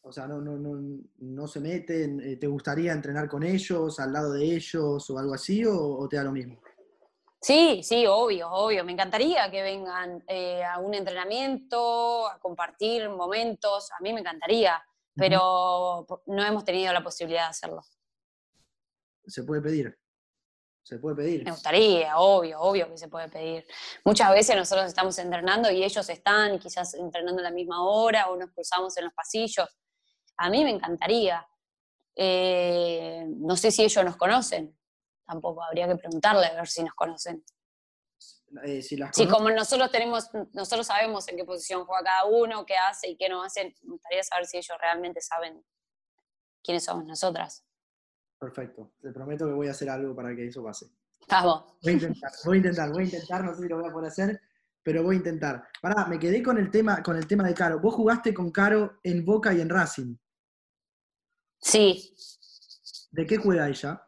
O sea, no, no, no, no se meten, eh, ¿te gustaría entrenar con ellos, al lado de ellos o algo así, o, te da lo mismo? Sí, sí, obvio, obvio. Me encantaría que vengan eh, a un entrenamiento, a compartir momentos. A mí me encantaría, pero no hemos tenido la posibilidad de hacerlo. Se puede pedir. Se puede pedir. Me gustaría, obvio, obvio que se puede pedir. Muchas veces nosotros estamos entrenando y ellos están quizás entrenando a la misma hora o nos cruzamos en los pasillos. A mí me encantaría. Eh, no sé si ellos nos conocen. Tampoco habría que preguntarle a ver si nos conocen. Eh, si, como nosotros tenemos, nosotros sabemos en qué posición juega cada uno, qué hace y qué no hace, me gustaría saber si ellos realmente saben quiénes somos nosotras. Perfecto. Te prometo que voy a hacer algo para que eso pase. Vamos. Voy a intentar, voy a intentar, voy a intentar, no sé si lo voy a poder hacer, pero voy a intentar. Pará, me quedé con el tema, con el tema de Caro. Vos jugaste con Caro en Boca y en Racing. Sí. ¿De qué juega ella?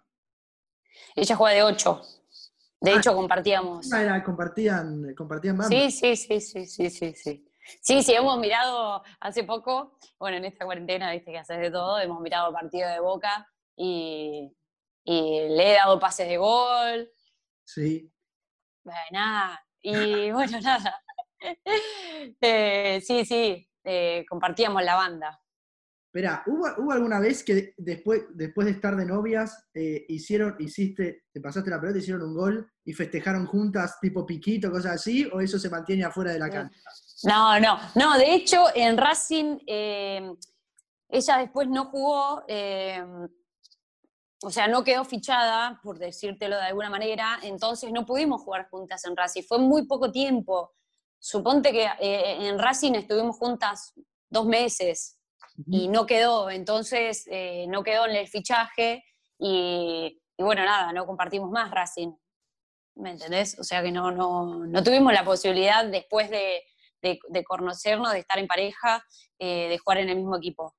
Ella juega de 8. De ah, hecho, compartíamos. Ah, compartían, compartían Sí, sí, sí, sí, sí, sí, sí. Sí, sí, hemos mirado hace poco, bueno, en esta cuarentena, viste que haces de todo, hemos mirado el partido de Boca y, le he dado pases de gol. Sí. nada, y bueno, nada. Eh, sí, sí, eh, compartíamos la banda. Espera, ¿hubo, alguna vez que después, después de estar de novias, eh, hicieron, hiciste, te pasaste la pelota, hicieron un gol y festejaron juntas, tipo piquito, cosas así, o eso se mantiene afuera de la cancha? No, no, no, de hecho en Racing ella después no jugó, o sea, no quedó fichada, por decírtelo de alguna manera, entonces no pudimos jugar juntas en Racing. Fue muy poco tiempo. Suponte que eh, en Racing estuvimos juntas dos meses y no quedó, entonces eh, no quedó en el fichaje y, bueno, nada, no compartimos más Racing. ¿Me entendés? O sea que no, no, tuvimos la posibilidad después de, conocernos, de estar en pareja, eh, de jugar en el mismo equipo.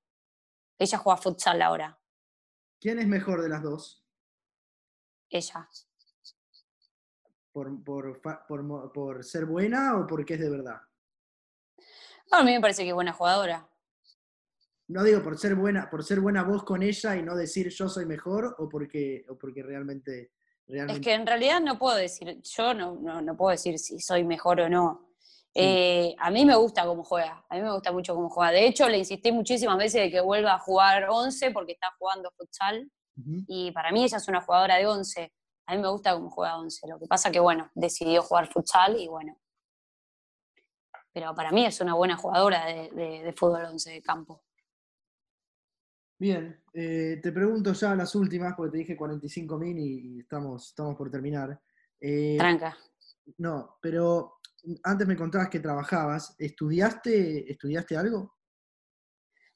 Ella juega futsal ahora. ¿Quién es mejor de las dos? Ella. ¿Por, por, ser buena o porque es de verdad? a mí me parece que es buena jugadora. No digo por ser buena, por ser buena voz con ella y no decir yo soy mejor o porque, o porque realmente, Es que en realidad no puedo decir, yo no, no, puedo decir si soy mejor o no. Eh, a mí me gusta cómo juega, a mí me gusta mucho cómo juega. De hecho, le insistí muchísimas veces de que vuelva a jugar 11 porque está jugando futsal y para mí ella es una jugadora de 11. A mí me gusta cómo juega 11. Lo que pasa que, bueno, decidió jugar futsal y bueno. Pero para mí es una buena jugadora de, fútbol 11 de campo. Bien, eh, te pregunto ya las últimas, porque te dije 45 mil y, estamos, estamos por terminar. Eh, Tranca. No, pero antes me contabas que trabajabas. ¿Estudiaste, ¿estudiaste algo?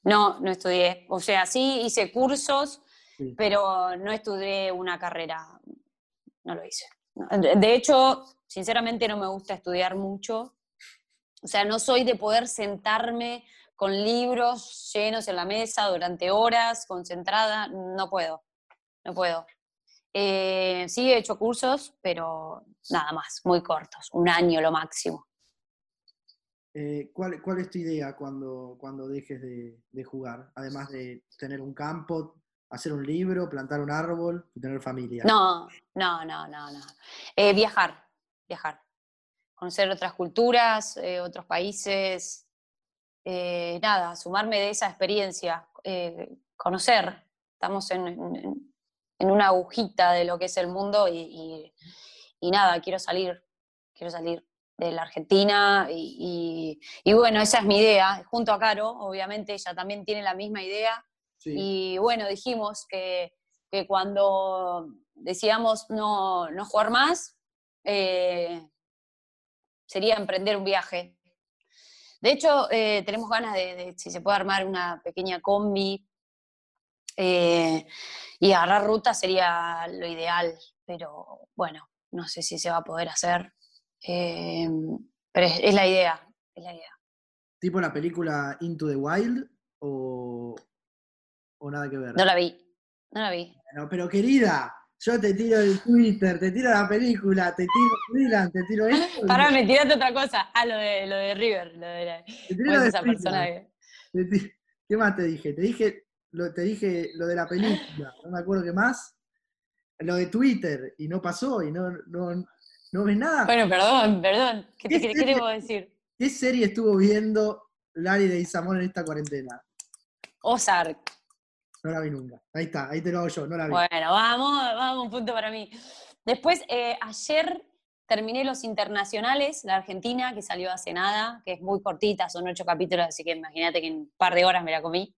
No, no estudié. O sea, sí hice cursos, pero no estudié una carrera. No lo hice. De hecho, sinceramente no me gusta estudiar mucho. O sea, no soy de poder sentarme con libros llenos en la mesa durante horas, concentrada. No puedo, no puedo. Eh, sí, he hecho cursos, pero nada más, muy cortos, un año lo máximo. Eh, ¿cuál, ¿cuál, es tu idea cuando, cuando dejes de, jugar? Además de tener un campo, hacer un libro, plantar un árbol y tener familia. No, no, no, no, no. Eh, viajar, viajar. Conocer otras culturas, otros países. nada, sumarme de esa experiencia. conocer. Estamos en en una agujita de lo que es el mundo y, nada, quiero salir, quiero salir de la Argentina y, bueno, esa es mi idea, junto a Caro, obviamente ella también tiene la misma idea. Y bueno, dijimos que, cuando decíamos no, jugar más, eh, sería emprender un viaje. De hecho, eh, tenemos ganas de, si se puede armar una pequeña combi eh, y agarrar ruta sería lo ideal, pero bueno, no sé si se va a poder hacer. Eh, pero es, la idea, es la idea. ¿Tipo la película Into the Wild o, o nada que ver? No la vi, no la vi. pero querida, yo te tiro el Twitter, te tiro la película, te tiro Dylan, te tiro esto. Pará, me tiraste otra cosa. Ah, lo de, lo de River, lo de, la, te tiro esa persona ¿Qué más te dije? Te dije te dije lo de la película, no me acuerdo qué más, lo de Twitter, y no pasó, y no, no, no ves nada. Bueno, perdón, perdón, ¿qué, te, ¿qué debo decir? ¿Qué serie estuvo viendo Lari de Isamón en esta cuarentena? Ozark. No la vi nunca. Ahí está, ahí te lo hago yo, no la vi. Bueno, vamos, vamos, un punto para mí. Después, eh, ayer terminé Los Internacionales, la Argentina, que salió hace nada, que es muy cortita, son ocho capítulos, así que imagínate que en un par de horas me la comí.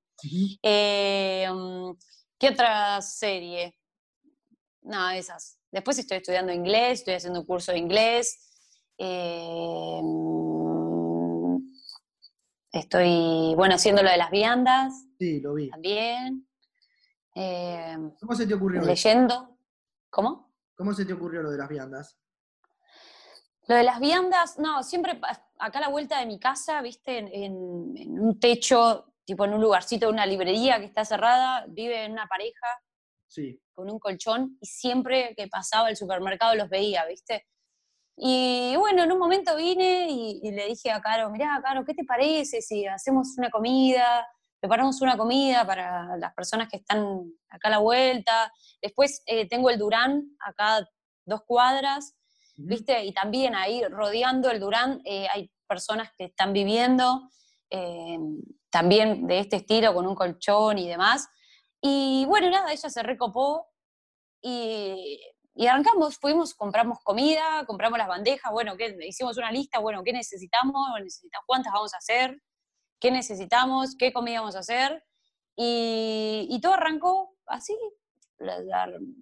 Eh, mm, ¿Qué otra serie? Nada, esas. Después estoy estudiando inglés, estoy haciendo un curso de inglés. Eh, mm, estoy, bueno, haciendo lo de las viandas. Sí, lo vi. También. Eh, ¿Cómo se te ocurrió? Leyendo. ¿Cómo? ¿Cómo se te ocurrió lo de las viandas? Lo de las viandas, no, siempre acá a la vuelta de mi casa, viste, en un techo tipo en un lugarcito de una librería que está cerrada, vive en una pareja con un colchón y siempre que pasaba el supermercado los veía, ¿viste? Y bueno, en un momento vine y, le dije a Caro, mirá, Caro, ¿qué te parece si hacemos una comida? Preparamos una comida para las personas que están acá a la vuelta. Después eh, tengo el Durán acá dos cuadras, ¿viste? Y también ahí rodeando el Durán eh, hay personas que están viviendo. Eh, también de este estilo, con un colchón y demás. Y bueno, nada, ella se recopó y, arrancamos, fuimos, compramos comida, compramos las bandejas, bueno, ¿qué? hicimos una lista, bueno, ¿qué necesitamos? necesitamos? ¿Cuántas vamos a hacer? ¿Qué necesitamos? ¿Qué comida vamos a hacer? Y, todo arrancó así.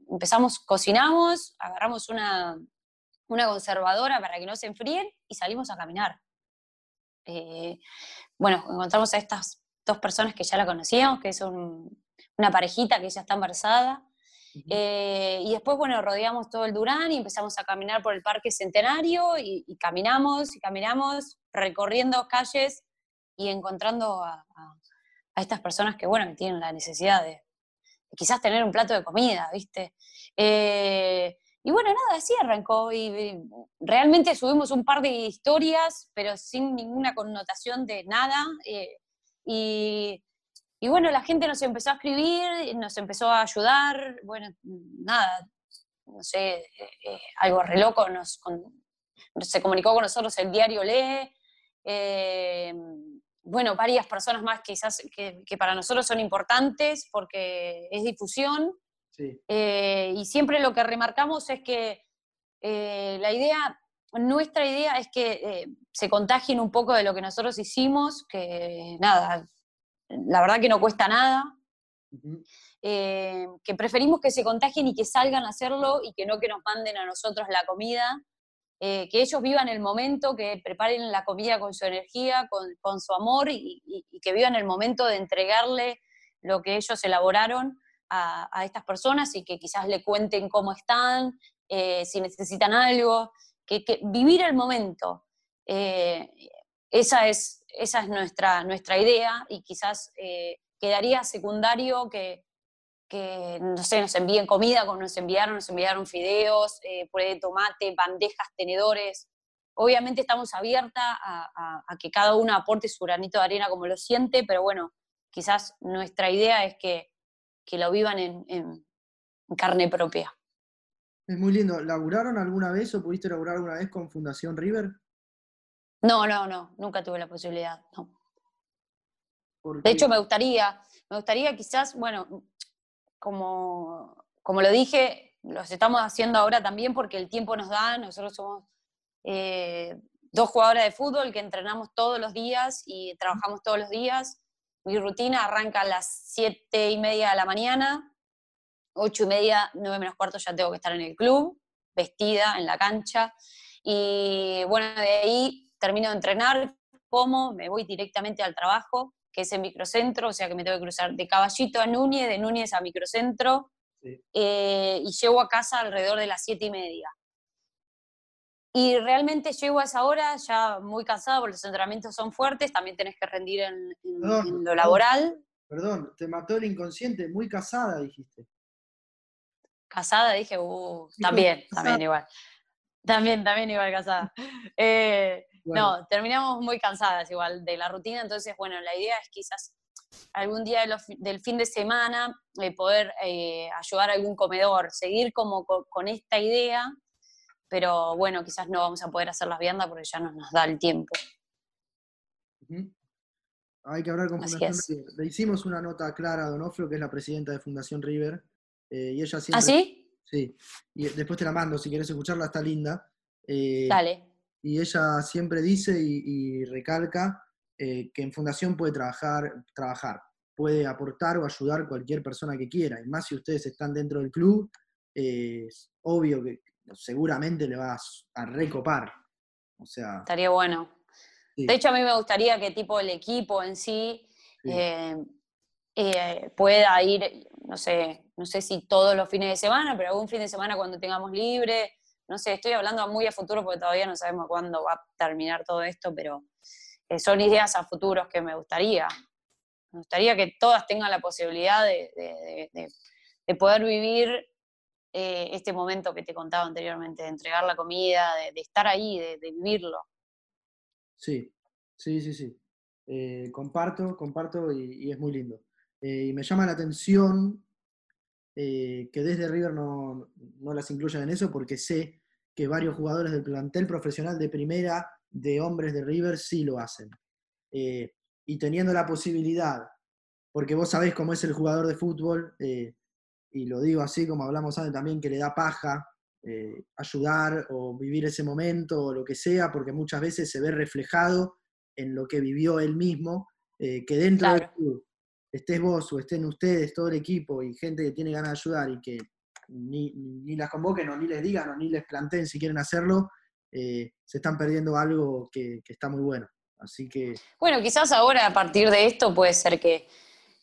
empezamos, cocinamos, agarramos una, una conservadora para que no se enfríen y salimos a caminar. Eh, bueno, encontramos a estas dos personas que ya la conocíamos, que son una parejita que ya está embarazada. Eh, y después, bueno, rodeamos todo el Durán y empezamos a caminar por el Parque Centenario y, caminamos y caminamos recorriendo calles y encontrando a, estas personas que, bueno, que tienen la necesidad de, quizás tener un plato de comida, ¿viste? Eh, y bueno, nada, así arrancó. Y, realmente subimos un par de historias, pero sin ninguna connotación de nada. Eh, y, bueno, la gente nos empezó a escribir, nos empezó a ayudar. Bueno, nada, no sé, eh, eh, algo re loco. Nos, se comunicó con nosotros el diario Lee. bueno, varias personas más quizás que para nosotros son importantes porque es difusión. Eh, y siempre lo que remarcamos es que eh, la idea, nuestra idea es que eh, se contagien un poco de lo que nosotros hicimos, que nada, la verdad que no cuesta nada, que preferimos que se contagien y que salgan a hacerlo y que no que nos manden a nosotros la comida. que ellos vivan el momento, que preparen la comida con su energía, con, su amor y, que vivan el momento de entregarle lo que ellos elaboraron a, estas personas y que quizás le cuenten cómo están, eh, si necesitan algo, que, vivir el momento. Eh, esa es, esa es nuestra, nuestra idea y quizás quedaría secundario que, que, no sé, nos envíen comida, como nos enviaron, nos enviaron fideos, eh, puré de tomate, bandejas, tenedores. Obviamente estamos abiertas a, que cada uno aporte su granito de arena como lo siente, pero bueno, quizás nuestra idea es que, lo vivan en, carne propia. Es muy lindo. ¿Laburaron alguna vez o pudiste laburar alguna vez con Fundación River? No, no, no, nunca tuve la posibilidad, no. De hecho, me gustaría, me gustaría quizás, bueno, como, como lo dije, los estamos haciendo ahora también porque el tiempo nos da, nosotros somos eh, dos jugadoras de fútbol que entrenamos todos los días y trabajamos todos los días. Mi rutina arranca a las siete y media de la mañana, ocho y media, nueve menos cuarto ya tengo que estar en el club, vestida en la cancha. Y bueno, de ahí termino de entrenar, como, me voy directamente al trabajo que es el microcentro, o sea que me tengo que cruzar de Caballito a Núñez, de Núñez a microcentro, eh, y llego a casa alrededor de las siete y media. Y realmente llego a esa hora ya muy cansada porque los entrenamientos son fuertes, también tenés que rendir en, lo laboral. Perdón, te mató el inconsciente, muy casada dijiste. Casada, dije, uh, también, también igual. También, también igual casada. Eh, no, terminamos muy cansadas igual de la rutina, entonces, bueno, la idea es quizás algún día del fin de semana eh, poder eh, ayudar a algún comedor, seguir como con, esta idea, pero bueno, quizás no vamos a poder hacer las viandas porque ya no nos da el tiempo. Hay que hablar con Fundación River. Le hicimos una nota clara a Donofrio, que es la presidenta de Fundación River, eh, y ella ¿Ah, siempre... ¿Ah, sí? Sí, y después te la mando, si quieres escucharla, está linda. Dale y ella siempre dice y, recalca eh, que en fundación puede trabajar, trabajar, puede aportar o ayudar cualquier persona que quiera, y más si ustedes están dentro del club, es obvio que seguramente le vas a recopar. O sea, Estaría bueno. De hecho, a mí me gustaría que tipo el equipo en sí, eh, eh, pueda ir, no sé, no sé si todos los fines de semana, pero algún fin de semana cuando tengamos libre, no sé, estoy hablando muy a futuro porque todavía no sabemos cuándo va a terminar todo esto, pero eh, son ideas a futuros que me gustaría. Me gustaría que todas tengan la posibilidad de, poder vivir eh, este momento que te contaba anteriormente, de entregar la comida, de, estar ahí, de, vivirlo. Sí, sí, sí, sí. Eh, comparto, comparto y, es muy lindo. y me llama la atención que desde River no, no, las incluyan en eso porque sé que varios jugadores del plantel profesional de primera de hombres de River sí lo hacen. Eh, y teniendo la posibilidad, porque vos sabés cómo es el jugador de fútbol, eh, y lo digo así como hablamos antes también, que le da paja eh, ayudar o vivir ese momento o lo que sea, porque muchas veces se ve reflejado en lo que vivió él mismo, que dentro del club estés vos o estén ustedes, todo el equipo y gente que tiene ganas de ayudar y que ni, las convoquen o ni les digan o ni les planteen si quieren hacerlo, eh, se están perdiendo algo que, está muy bueno. Así que... Bueno, quizás ahora a partir de esto puede ser que,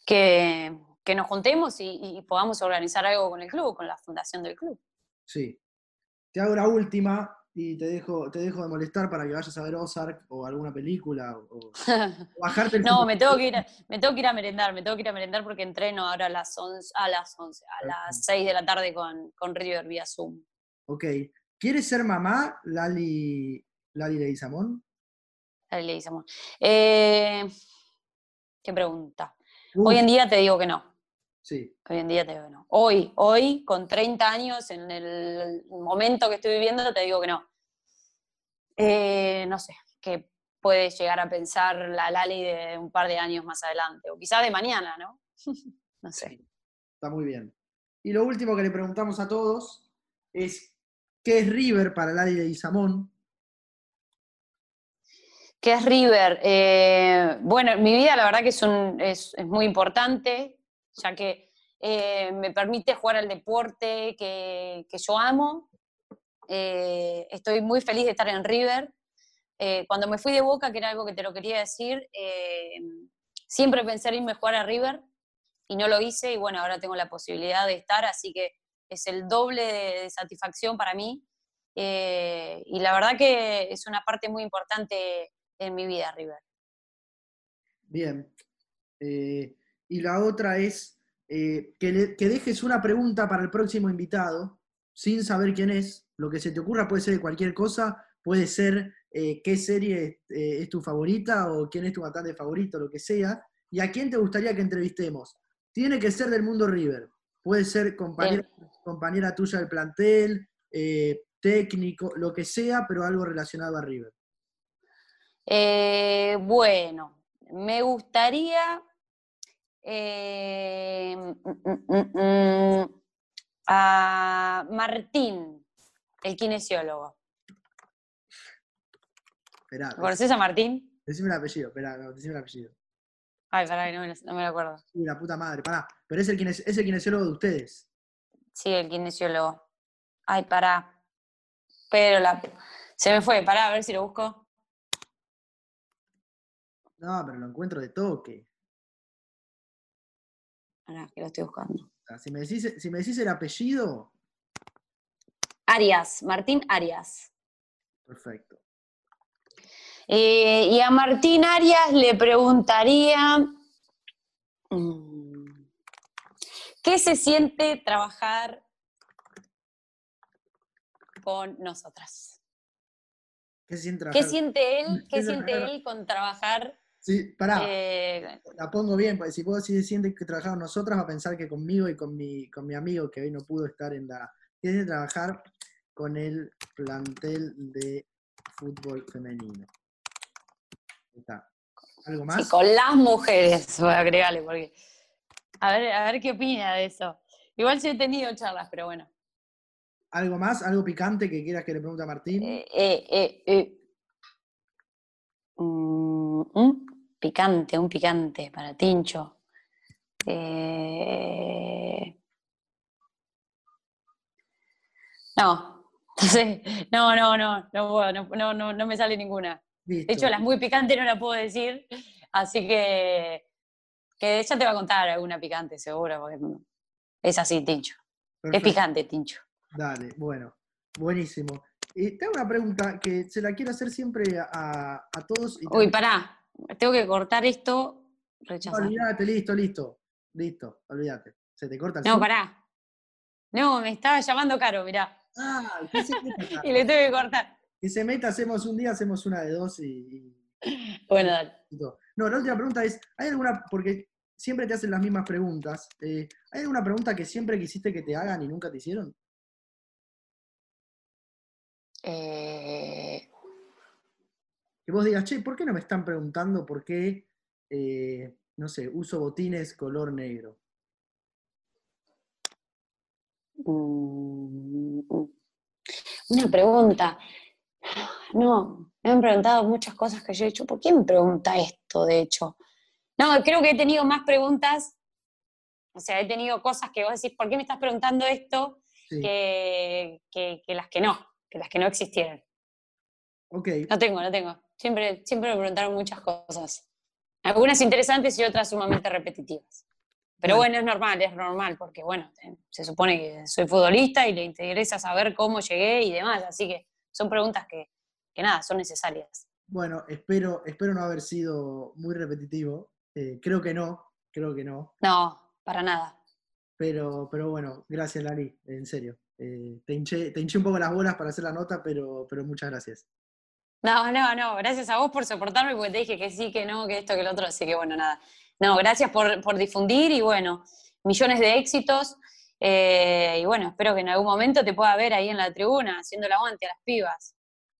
que, nos juntemos y, podamos organizar algo con el club, con la fundación del club. Sí. Te hago la última y te dejo, te dejo de molestar para que vayas a ver Ozark o alguna película o, bajarte el No, me tengo, que ir, me tengo que ir a merendar, me tengo que ir a merendar porque entreno ahora a las 11, a las 11, a las 6 de la tarde con, con River vía Zoom. Ok. ¿Quieres ser mamá, Lali, Lali Leguizamón? Lali Leguizamón. Eh, ¿Qué pregunta? Hoy en día te digo que no. Sí. Hoy en día te digo que no. Hoy, hoy, con 30 años, en el momento que estoy viviendo, te digo que no. Eh, no sé, que puede llegar a pensar la Lali de un par de años más adelante, o quizás de mañana, ¿no? no sé. está muy bien. Y lo último que le preguntamos a todos es, ¿qué es River para Lali de Isamón? ¿Qué es River? Eh, bueno, mi vida la verdad que es, es, es muy importante ya que eh, me permite jugar al deporte que, yo amo, eh, estoy muy feliz de estar en River. Eh, cuando me fui de Boca, que era algo que te lo quería decir, siempre pensé en irme a jugar a River y no lo hice y bueno, ahora tengo la posibilidad de estar, así que es el doble de, satisfacción para mí y la verdad que es una parte muy importante en mi vida, River. Bien. Y la otra es que, que dejes una pregunta para el próximo invitado, sin saber quién es, lo que se te ocurra puede ser de cualquier cosa, puede ser eh, qué serie eh, es tu favorita o quién es tu cantante favorito, lo que sea, y a quién te gustaría que entrevistemos. Tiene que ser del mundo River, puede ser compañera, compañera tuya del plantel, eh, técnico, lo que sea, pero algo relacionado a River. bueno, me gustaría mm, mm, mm, a Martín el kinesiólogo. Esperá, ¿Conoces a Martín? Decime el apellido, espera, decime el apellido. Ay, pará, no me, no me lo acuerdo. Uy, la puta madre, pará. Pero es el, es el kinesiólogo de ustedes. Sí, el kinesiólogo. Ay, pará. Pero la... Se me fue, pará, a ver si lo busco. No, pero lo encuentro de toque. Ahora, que lo estoy buscando. Si me decís, si me decís el apellido, Arias, Martín Arias. Perfecto. Eh, y a Martín Arias le preguntaría, mm, ¿qué se siente trabajar con nosotras? ¿Qué siente, ¿Qué siente él? ¿Qué, siente él con trabajar? Sí, pará. Eh, la pongo bien, porque si vos sí sientes que trabajamos nosotras, va a pensar que conmigo y con mi, con mi amigo que hoy no pudo estar en la. Tiene que trabajar con el plantel de fútbol femenino. Está. ¿Algo más? Sí, con las mujeres, voy a agregarle, porque. A ver, a ver qué opina de eso. Igual sí he tenido charlas, pero bueno. ¿Algo más? ¿Algo picante que quieras que le pregunte a Martín? Eh, eh, eh, mm, un picante, un picante para Tincho. No, entonces, no, no, no, no, no, no, me sale ninguna. De hecho, las muy picantes no la puedo decir, así que, que ella te va a contar alguna picante, seguro, porque es así, Tincho. Es picante, Tincho. Dale, bueno, buenísimo. Tengo una pregunta que se la quiero hacer siempre a, todos. Uy, pará, tengo que cortar esto. Rechazar. olvídate, listo, listo. Listo, olvídate. Se te corta el No, pará. No, me estaba llamando Caro, mirá. Ah, y le tengo que cortar. Que se meta, hacemos un día, hacemos una de dos y. Bueno, dale. No, la última pregunta es: ¿hay alguna.? Porque siempre te hacen las mismas preguntas. Eh, ¿Hay alguna pregunta que siempre quisiste que te hagan y nunca te hicieron? Eh... Que vos digas, che, ¿por qué no me están preguntando por qué, eh, no sé, uso botines color negro? Mm, una pregunta. No, me han preguntado muchas cosas que yo he dicho. ¿Por qué me pregunta esto, de hecho? No, creo que he tenido más preguntas. O sea, he tenido cosas que vos decís, ¿por qué me estás preguntando esto? Que, las que no, que las que no existieron. Ok. No tengo, no tengo. Siempre, siempre me preguntaron muchas cosas. Algunas interesantes y otras sumamente repetitivas. Pero bueno. es normal, es normal, porque bueno, se supone que soy futbolista y le interesa saber cómo llegué y demás, así que son preguntas que, nada, son necesarias. Bueno, espero, espero no haber sido muy repetitivo. Eh, creo que no, creo que no. No, para nada. Pero, pero bueno, gracias Lari, en serio. Eh, te, hinché, un poco las bolas para hacer la nota, pero, pero muchas gracias. No, no, no, gracias a vos por soportarme porque te dije que sí, que no, que esto, que lo otro, así que bueno, nada. No, gracias por, difundir y bueno, millones de éxitos. Eh, y bueno, espero que en algún momento te pueda ver ahí en la tribuna haciendo el aguante a las pibas.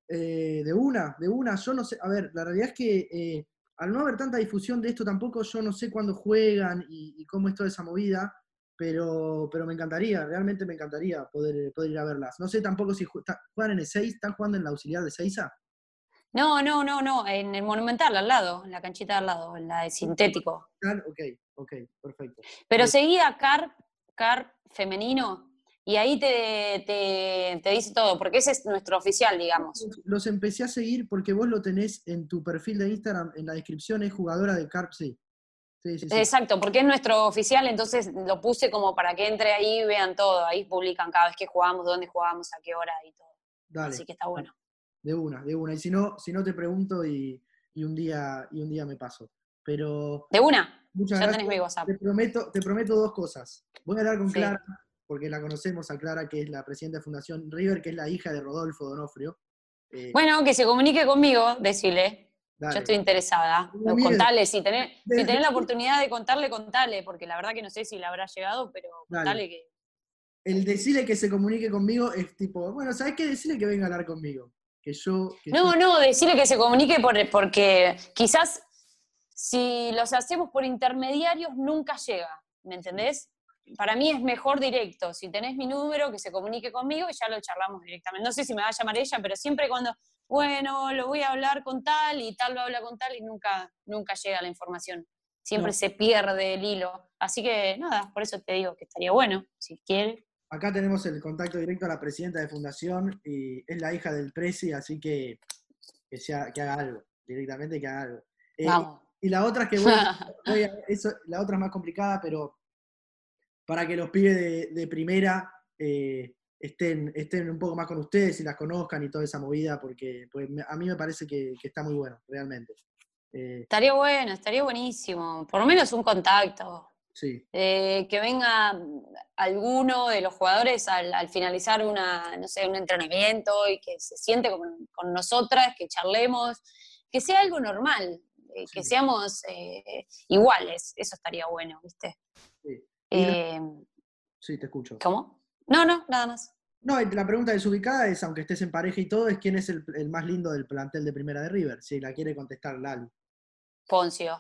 Eh, de una, de una, yo no sé, a ver, la realidad es que eh, al no haber tanta difusión de esto tampoco, yo no sé cuándo juegan y, cómo es toda esa movida, pero, pero me encantaría, realmente me encantaría poder, poder ir a verlas. No sé tampoco si juegan en el 6, ¿están jugando en la auxiliar de Seiza? No, no, no, no, en el Monumental, al lado, en la canchita al lado, en la de sintético. Ok, ok, perfecto. Pero seguía Car, Car femenino, y ahí te, te, dice todo, porque ese es nuestro oficial, digamos. Los empecé a seguir porque vos lo tenés en tu perfil de Instagram, en la descripción es jugadora de Carp, sí. Exacto, porque es nuestro oficial, entonces lo puse como para que entre ahí y vean todo. Ahí publican cada vez que jugamos, dónde jugamos, a qué hora y todo. Así que está bueno. De una, de una. Y si no, si no te pregunto y, un día, y un día me paso. Pero. De una. Muchas ya tenés mi WhatsApp. Te prometo, te prometo dos cosas. Voy a hablar con Clara porque la conocemos a Clara, que es la presidenta de Fundación River, que es la hija de Rodolfo Donofrio. Eh, bueno, que se comunique conmigo, decirle. Yo estoy interesada. Contale, si tenés, si tenés la oportunidad de contarle, contale, porque la verdad que no sé si le habrá llegado, pero contale que. El decirle que se comunique conmigo es tipo, bueno, ¿sabes qué? Decirle que venga a hablar conmigo. Que yo. no, no, decirle que se comunique porque quizás si los hacemos por intermediarios nunca llega, ¿me entendés? para mí es mejor directo. Si tenés mi número, que se comunique conmigo y ya lo charlamos directamente. No sé si me va a llamar ella, pero siempre cuando, bueno, lo voy a hablar con tal y tal lo habla con tal y nunca, nunca llega la información. Siempre se pierde el hilo. Así que nada, por eso te digo que estaría bueno, si quiere. Acá tenemos el contacto directo a la presidenta de fundación y es la hija del presi, así que que, sea, que haga algo, directamente que haga algo. Eh, y la otra es que voy, eso, la otra es más complicada, pero para que los pibes de, primera eh, estén, estén un poco más con ustedes y las conozcan y toda esa movida, porque pues, a mí me parece que, está muy bueno, realmente. Eh, estaría bueno, estaría buenísimo, por lo menos un contacto. Sí. Eh, que venga alguno de los jugadores al, finalizar una, no sé, un entrenamiento y que se siente con, con nosotras, que charlemos, que sea algo normal, que seamos iguales, eso estaría bueno, ¿viste? Sí. Em, sí, te escucho. ¿Cómo? No, no, nada más. No, la pregunta desubicada es, aunque estés en pareja y todo, es quién es el, más lindo del plantel de Primera de River, si la quiere contestar Lali. Poncio.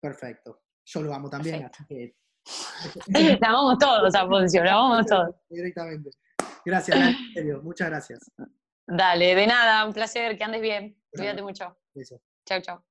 Perfecto. Yo lo amo también, así que... la amamos todos a Poncio, la amamos todos. Directamente. Gracias, Lali, muchas gracias. Dale, de nada, un placer, que andes bien. Cuídate mucho. Chao, chao.